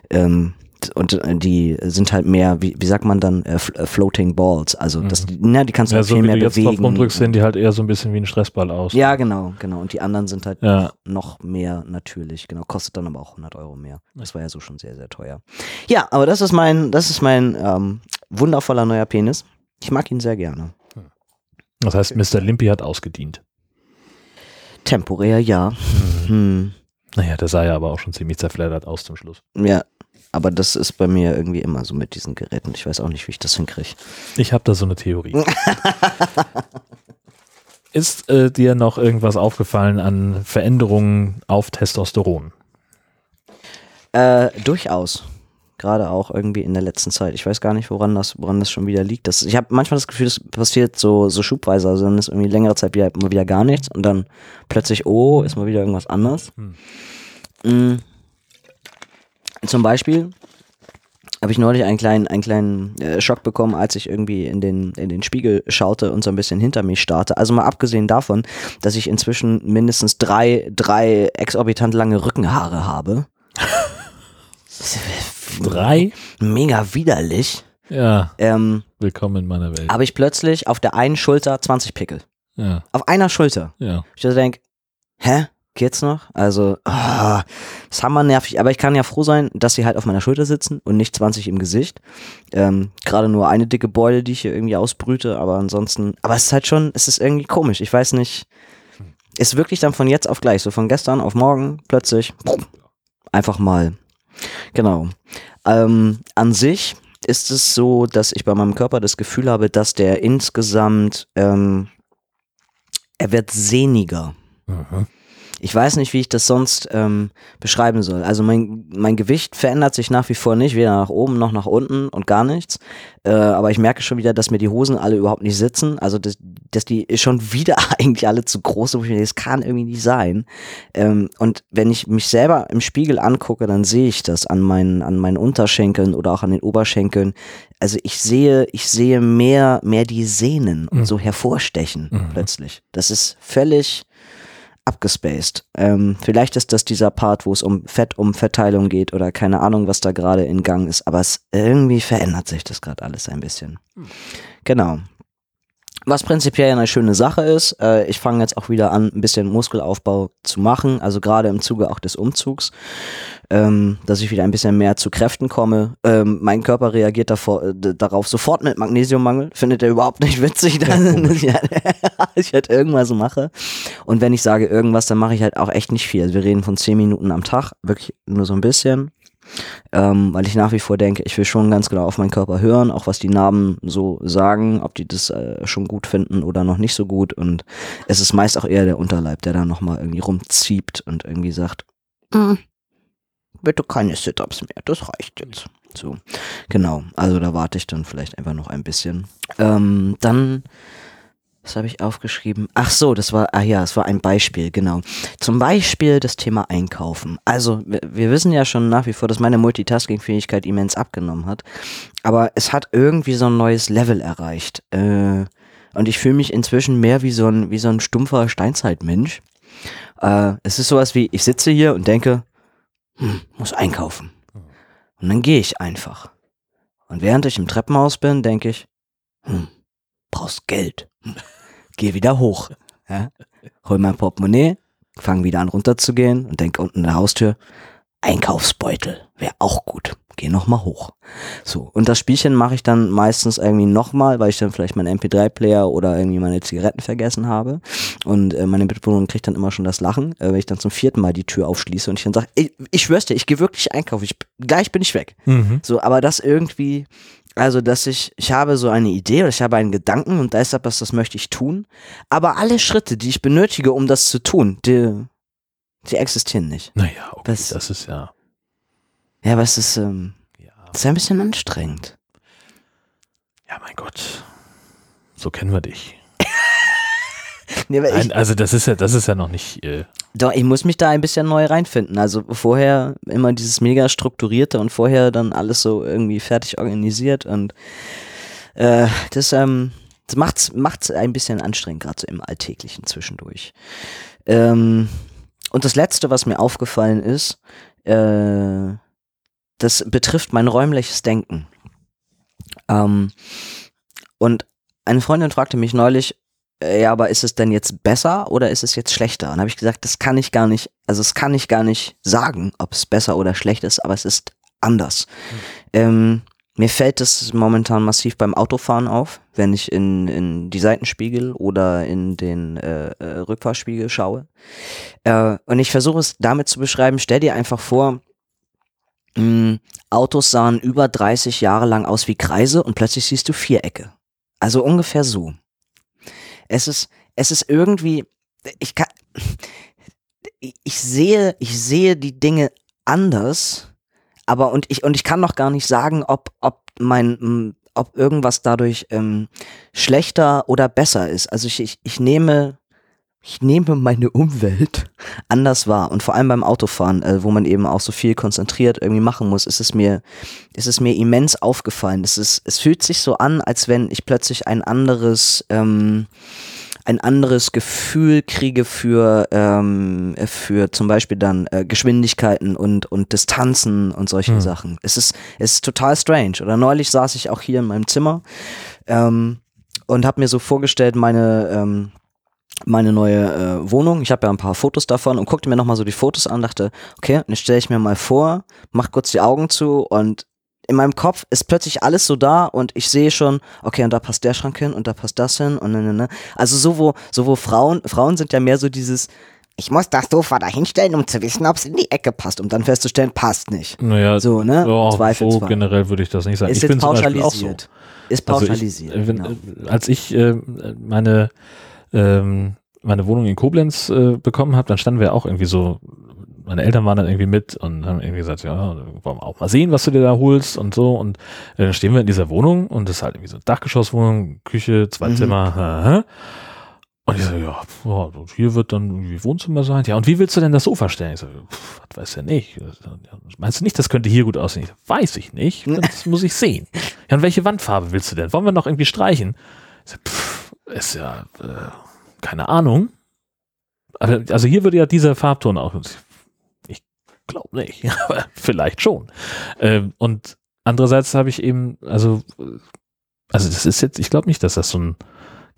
Ähm, und äh, die sind halt mehr, wie, wie sagt man dann, äh, äh, Floating Balls. Also das, na, die kannst du Mhm. Ja, halt so viel mehr du jetzt drauf bewegen. rumdrückst, sehen die halt eher so ein bisschen wie ein Stressball aus. Ja, genau, genau. Und die anderen sind halt Ja. noch mehr natürlich. Genau, kostet dann aber auch 100 Euro mehr. Das war ja so schon sehr, sehr teuer. Ja, aber das ist mein, das ist mein ähm, wundervoller neuer Penis. Ich mag ihn sehr gerne. Das heißt, Mr. Limpy hat ausgedient. Temporär, ja. Hm. Naja, der sah ja aber auch schon ziemlich zerfleddert aus zum Schluss. Ja, aber das ist bei mir irgendwie immer so mit diesen Geräten. Ich weiß auch nicht, wie ich das hinkriege. Ich habe da so eine Theorie. Ist äh, dir noch irgendwas aufgefallen an Veränderungen auf Testosteron? Äh, durchaus. Gerade auch irgendwie in der letzten Zeit. Ich weiß gar nicht, woran das, woran das schon wieder liegt. Das, ich habe manchmal das Gefühl, das passiert so, so schubweise. Also dann ist irgendwie längere Zeit wieder, mal wieder gar nichts und dann plötzlich, oh, ist mal wieder irgendwas anders. Hm. Zum Beispiel habe ich neulich einen kleinen, einen kleinen äh, Schock bekommen, als ich irgendwie in den, in den Spiegel schaute und so ein bisschen hinter mich starrte. Also mal abgesehen davon, dass ich inzwischen mindestens drei, drei exorbitant lange Rückenhaare habe. Drei? Mega widerlich. Ja, Ähm, willkommen in meiner Welt. habe ich plötzlich auf der einen Schulter 20 Pickel. Ja, Auf einer Schulter. ja. Ich denke, hä? Geht's noch? Also, ah, ist hammernervig. Aber ich kann ja froh sein, dass sie halt auf meiner Schulter sitzen und nicht 20 im Gesicht. Ähm, Gerade nur eine dicke Beule, die ich hier irgendwie ausbrüte, aber ansonsten, aber es ist halt schon, es ist irgendwie komisch. Ich weiß nicht, ist wirklich dann von jetzt auf gleich, so von gestern auf morgen plötzlich, einfach mal. Genau. Ähm, an sich ist es so, dass ich bei meinem Körper das Gefühl habe, dass der insgesamt, ähm, er wird sehniger. Mhm. Ich weiß nicht, wie ich das sonst ähm, beschreiben soll. Also mein, mein Gewicht verändert sich nach wie vor nicht, weder nach oben noch nach unten und gar nichts. Äh, aber ich merke schon wieder, dass mir die Hosen alle überhaupt nicht sitzen. Also dass, dass die schon wieder eigentlich alle zu groß sind. Das kann irgendwie nicht sein. Ähm, und wenn ich mich selber im Spiegel angucke, dann sehe ich das an meinen, an meinen Unterschenkeln oder auch an den Oberschenkeln. Also ich sehe, ich sehe mehr, mehr die Sehnen und Mhm. so hervorstechen Mhm. plötzlich. Das ist völlig abgespaced. Ähm, vielleicht ist das dieser Part, wo es um Fettumverteilung geht oder keine Ahnung, was da gerade in Gang ist, aber es irgendwie verändert sich das gerade alles ein bisschen. Genau. Was prinzipiell eine schöne Sache ist, äh, ich fange jetzt auch wieder an, ein bisschen Muskelaufbau zu machen, also gerade im Zuge auch des Umzugs, ähm, dass ich wieder ein bisschen mehr zu Kräften komme. Ähm, mein Körper reagiert davor, äh, darauf sofort mit Magnesiummangel, findet er überhaupt nicht witzig, dass ich halt irgendwas mache. Und wenn ich sage irgendwas, dann mache ich halt auch echt nicht viel. Also wir reden von zehn Minuten am Tag, wirklich nur so ein bisschen ähm, weil ich nach wie vor denke, ich will schon ganz genau auf meinen Körper hören, auch was die Narben so sagen, ob die das äh, schon gut finden oder noch nicht so gut. Und es ist meist auch eher der Unterleib, der da nochmal irgendwie rumzieht und irgendwie sagt, mm, bitte keine Sit-Ups mehr, das reicht jetzt. So, genau. Also da warte ich dann vielleicht einfach noch ein bisschen. Ähm, dann was habe ich aufgeschrieben? Ach so, das war, ah ja, das war ein Beispiel, genau. Zum Beispiel das Thema Einkaufen. Also, wir, wir wissen ja schon nach wie vor, dass meine Multitasking-Fähigkeit immens abgenommen hat. Aber es hat irgendwie so ein neues Level erreicht. Äh, und ich fühle mich inzwischen mehr wie so ein, wie so ein stumpfer Steinzeitmensch. Äh, es ist sowas wie, ich sitze hier und denke, hm, muss einkaufen. Und dann gehe ich einfach. Und während ich im Treppenhaus bin, denke ich, hm, brauchst Geld. Hm gehe wieder hoch. Ja? Hol mein Portemonnaie, fange wieder an runterzugehen und denke unten in der Haustür, Einkaufsbeutel wäre auch gut. Geh nochmal hoch. So, und das Spielchen mache ich dann meistens irgendwie nochmal, weil ich dann vielleicht meinen MP3-Player oder irgendwie meine Zigaretten vergessen habe. Und äh, meine Mitbewohnerin kriegt dann immer schon das Lachen, äh, wenn ich dann zum vierten Mal die Tür aufschließe und ich dann sage, ich, ich schwör's dir, ich gehe wirklich einkaufen, ich, gleich bin ich weg. Mhm. So, aber das irgendwie also, dass ich, ich habe so eine Idee oder ich habe einen Gedanken und da ist etwas, das möchte ich tun. Aber alle Schritte, die ich benötige, um das zu tun, die, die existieren nicht. Naja, okay, Das- das, ist ja, Ja, aber es ist, ähm, ja. es ist ein bisschen anstrengend. Ja, mein Gott. So kennen wir dich. Nee, aber ich, Nein, also das ist ja, das ist ja noch nicht. Äh, doch, ich muss mich da ein bisschen neu reinfinden. Also vorher immer dieses mega strukturierte und vorher dann alles so irgendwie fertig organisiert und äh, das, ähm, das macht's, macht's ein bisschen anstrengend, gerade so im Alltäglichen zwischendurch. Ähm, und das Letzte, was mir aufgefallen ist, äh, das betrifft mein räumliches Denken. Ähm, und eine Freundin fragte mich neulich, ja, aber ist es denn jetzt besser oder ist es jetzt schlechter? Und habe ich gesagt, das kann ich gar nicht, also es kann ich gar nicht sagen, ob es besser oder schlecht ist, aber es ist anders. Ähm, mir fällt es momentan massiv beim Autofahren auf, wenn ich in, in die Seitenspiegel oder in den äh, äh, Rückfahrspiegel schaue. Äh, und ich versuche es damit zu beschreiben, stell dir einfach vor, mh, Autos sahen über 30 Jahre lang aus wie Kreise und plötzlich siehst du Vierecke. Also ungefähr so. Es ist, es ist irgendwie, ich kann, ich sehe, ich sehe die Dinge anders, aber und ich, und ich kann noch gar nicht sagen, ob, ob mein, ob irgendwas dadurch ähm, schlechter oder besser ist. Also ich, ich, ich nehme, ich nehme meine Umwelt anders wahr. Und vor allem beim Autofahren, äh, wo man eben auch so viel konzentriert irgendwie machen muss, ist es mir, ist es mir immens aufgefallen. Es ist, es fühlt sich so an, als wenn ich plötzlich ein anderes, ähm, ein anderes Gefühl kriege für, ähm, für zum Beispiel dann äh, Geschwindigkeiten und, und Distanzen und solche Hm. Sachen. Es ist, es ist total strange. Oder neulich saß ich auch hier in meinem Zimmer ähm, und habe mir so vorgestellt, meine, ähm, meine neue äh, Wohnung. Ich habe ja ein paar Fotos davon und guckte mir nochmal so die Fotos an, dachte, okay, dann stelle ich mir mal vor, mach kurz die Augen zu und in meinem Kopf ist plötzlich alles so da und ich sehe schon, okay, und da passt der Schrank hin und da passt das hin und ne, ne, ne. Also so wo, so wo Frauen, Frauen sind ja mehr so dieses, ich muss das Sofa da hinstellen, um zu wissen, ob es in die Ecke passt, um dann festzustellen, passt nicht. naja, So, ne? ja, so generell würde ich das nicht sagen. Ist ich jetzt bin zum Beispiel auch so. pauschalisiert. Ist Also ich, pauschalisiert. äh, wenn, genau. äh, als ich äh, meine, ähm, meine Wohnung in Koblenz äh, bekommen habe, dann standen wir auch irgendwie so, meine Eltern waren dann irgendwie mit und haben irgendwie gesagt, ja, wollen wir auch mal sehen, was du dir da holst und so. Und äh, dann stehen wir in dieser Wohnung und das ist halt irgendwie so Dachgeschosswohnung, Küche, zwei Mhm. Zimmer. haha. Und ich so, ja, und hier wird dann irgendwie Wohnzimmer sein. Ja, und wie willst du denn das Sofa stellen? Ich so, pff, was weiß ja nicht. Meinst du nicht, das könnte hier gut aussehen? Ich so, weiß ich nicht. Das muss ich sehen. Ja, und welche Wandfarbe willst du denn? Wollen wir noch irgendwie streichen? Ich so, pff, ist ja, äh, keine Ahnung. Aber, also hier würde ja dieser Farbton auch, ich glaube nicht, aber vielleicht schon. Ähm, und andererseits habe ich eben, also, also das ist jetzt, ich glaube nicht, dass das so ein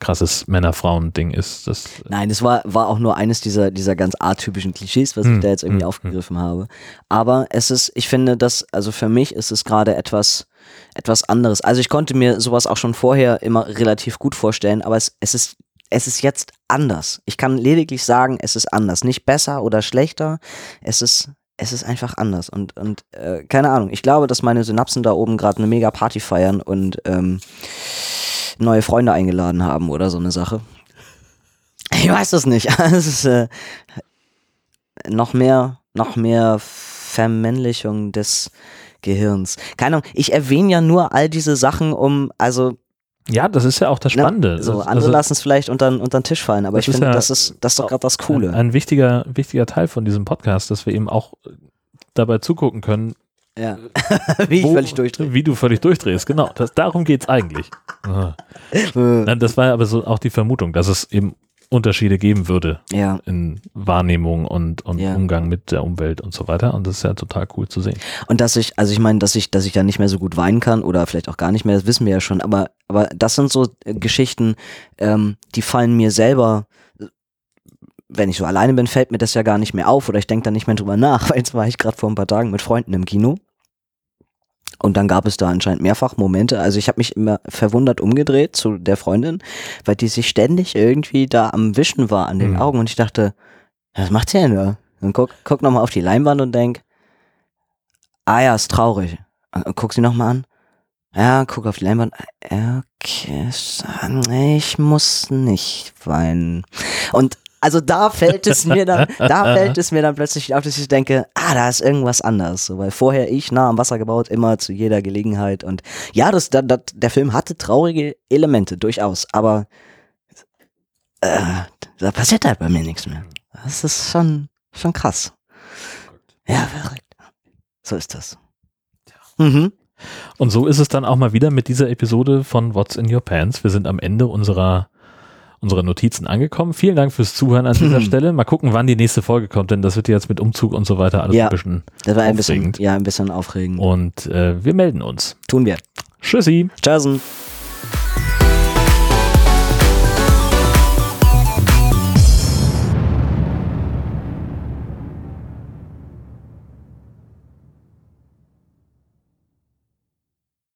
krasses Männer-Frauen-Ding ist. Das, Nein, das war, war auch nur eines dieser, dieser ganz atypischen Klischees, was ich Hm, da jetzt irgendwie hm, aufgegriffen habe. Aber es ist, ich finde, dass, also für mich ist es gerade etwas, etwas anderes. Also ich konnte mir sowas auch schon vorher immer relativ gut vorstellen, aber es, es ist, es ist jetzt anders. Ich kann lediglich sagen, es ist anders. Nicht besser oder schlechter. Es ist, es ist einfach anders. Und, und äh, keine Ahnung, ich glaube, dass meine Synapsen da oben gerade eine mega Party feiern und ähm, neue Freunde eingeladen haben oder so eine Sache. Ich weiß es nicht. Es ist äh, noch mehr, noch mehr Vermännlichung des Gehirns. Keine Ahnung, ich erwähne ja nur all diese Sachen, um, also, ja, das ist ja auch das ne, Spannende. so, Das- andere also, lassen es vielleicht unter, unter den Tisch fallen, aber ich finde, ja das ist, das ist doch gerade das Coole. Ein, ein wichtiger, wichtiger Teil von diesem Podcast, dass wir eben auch dabei zugucken können, ja. Wie ich wo- völlig durchdrehe. Wie du völlig durchdrehst, genau. Das, darum geht's eigentlich. Aha. Nein, das war aber so auch die Vermutung, dass es eben Unterschiede geben würde Ja. in Wahrnehmung und, und Ja. Umgang mit der Umwelt und so weiter. Und das ist ja total cool zu sehen. Und dass ich, also ich meine, dass ich, dass ich ja nicht mehr so gut weinen kann oder vielleicht auch gar nicht mehr, das wissen wir ja schon, aber, aber das sind so äh, Geschichten, ähm, die fallen mir selber, äh, wenn ich so alleine bin, fällt mir das ja gar nicht mehr auf oder ich denke da nicht mehr drüber nach, weil jetzt war ich gerade vor ein paar Tagen mit Freunden im Kino. Und dann gab es da anscheinend mehrfach Momente. Also ich habe mich immer verwundert umgedreht zu der Freundin, weil die sich ständig irgendwie da am Wischen war an den Mhm. Augen und ich dachte, was macht sie denn da? Und guck, guck nochmal auf die Leinwand und denk, ah ja, ist traurig. Und, und guck sie nochmal an. Ja, guck auf die Leinwand. Okay, ich muss nicht weinen. Und also da fällt es mir dann, da fällt es mir dann plötzlich auf, dass ich denke, ah, da ist irgendwas anders. So, weil vorher ich nah am Wasser gebaut, immer zu jeder Gelegenheit. Und ja, das, das, das, der Film hatte traurige Elemente, durchaus. Aber äh, da passiert halt bei mir nichts mehr. Das ist schon, schon krass. Ja, verrückt. So ist das. Mhm. Und so ist es dann auch mal wieder mit dieser Episode von What's in Your Pants. Wir sind am Ende unserer, unserer Notizen angekommen. Vielen Dank fürs Zuhören an dieser. Stelle. Mal gucken, wann die nächste Folge kommt, denn das wird jetzt mit Umzug und so weiter alles Ja. ein bisschen. Das war ein bisschen, Aufregend. ja, ein bisschen aufregend. Und äh, wir melden uns. Tun wir. Tschüssi. Tschüssen.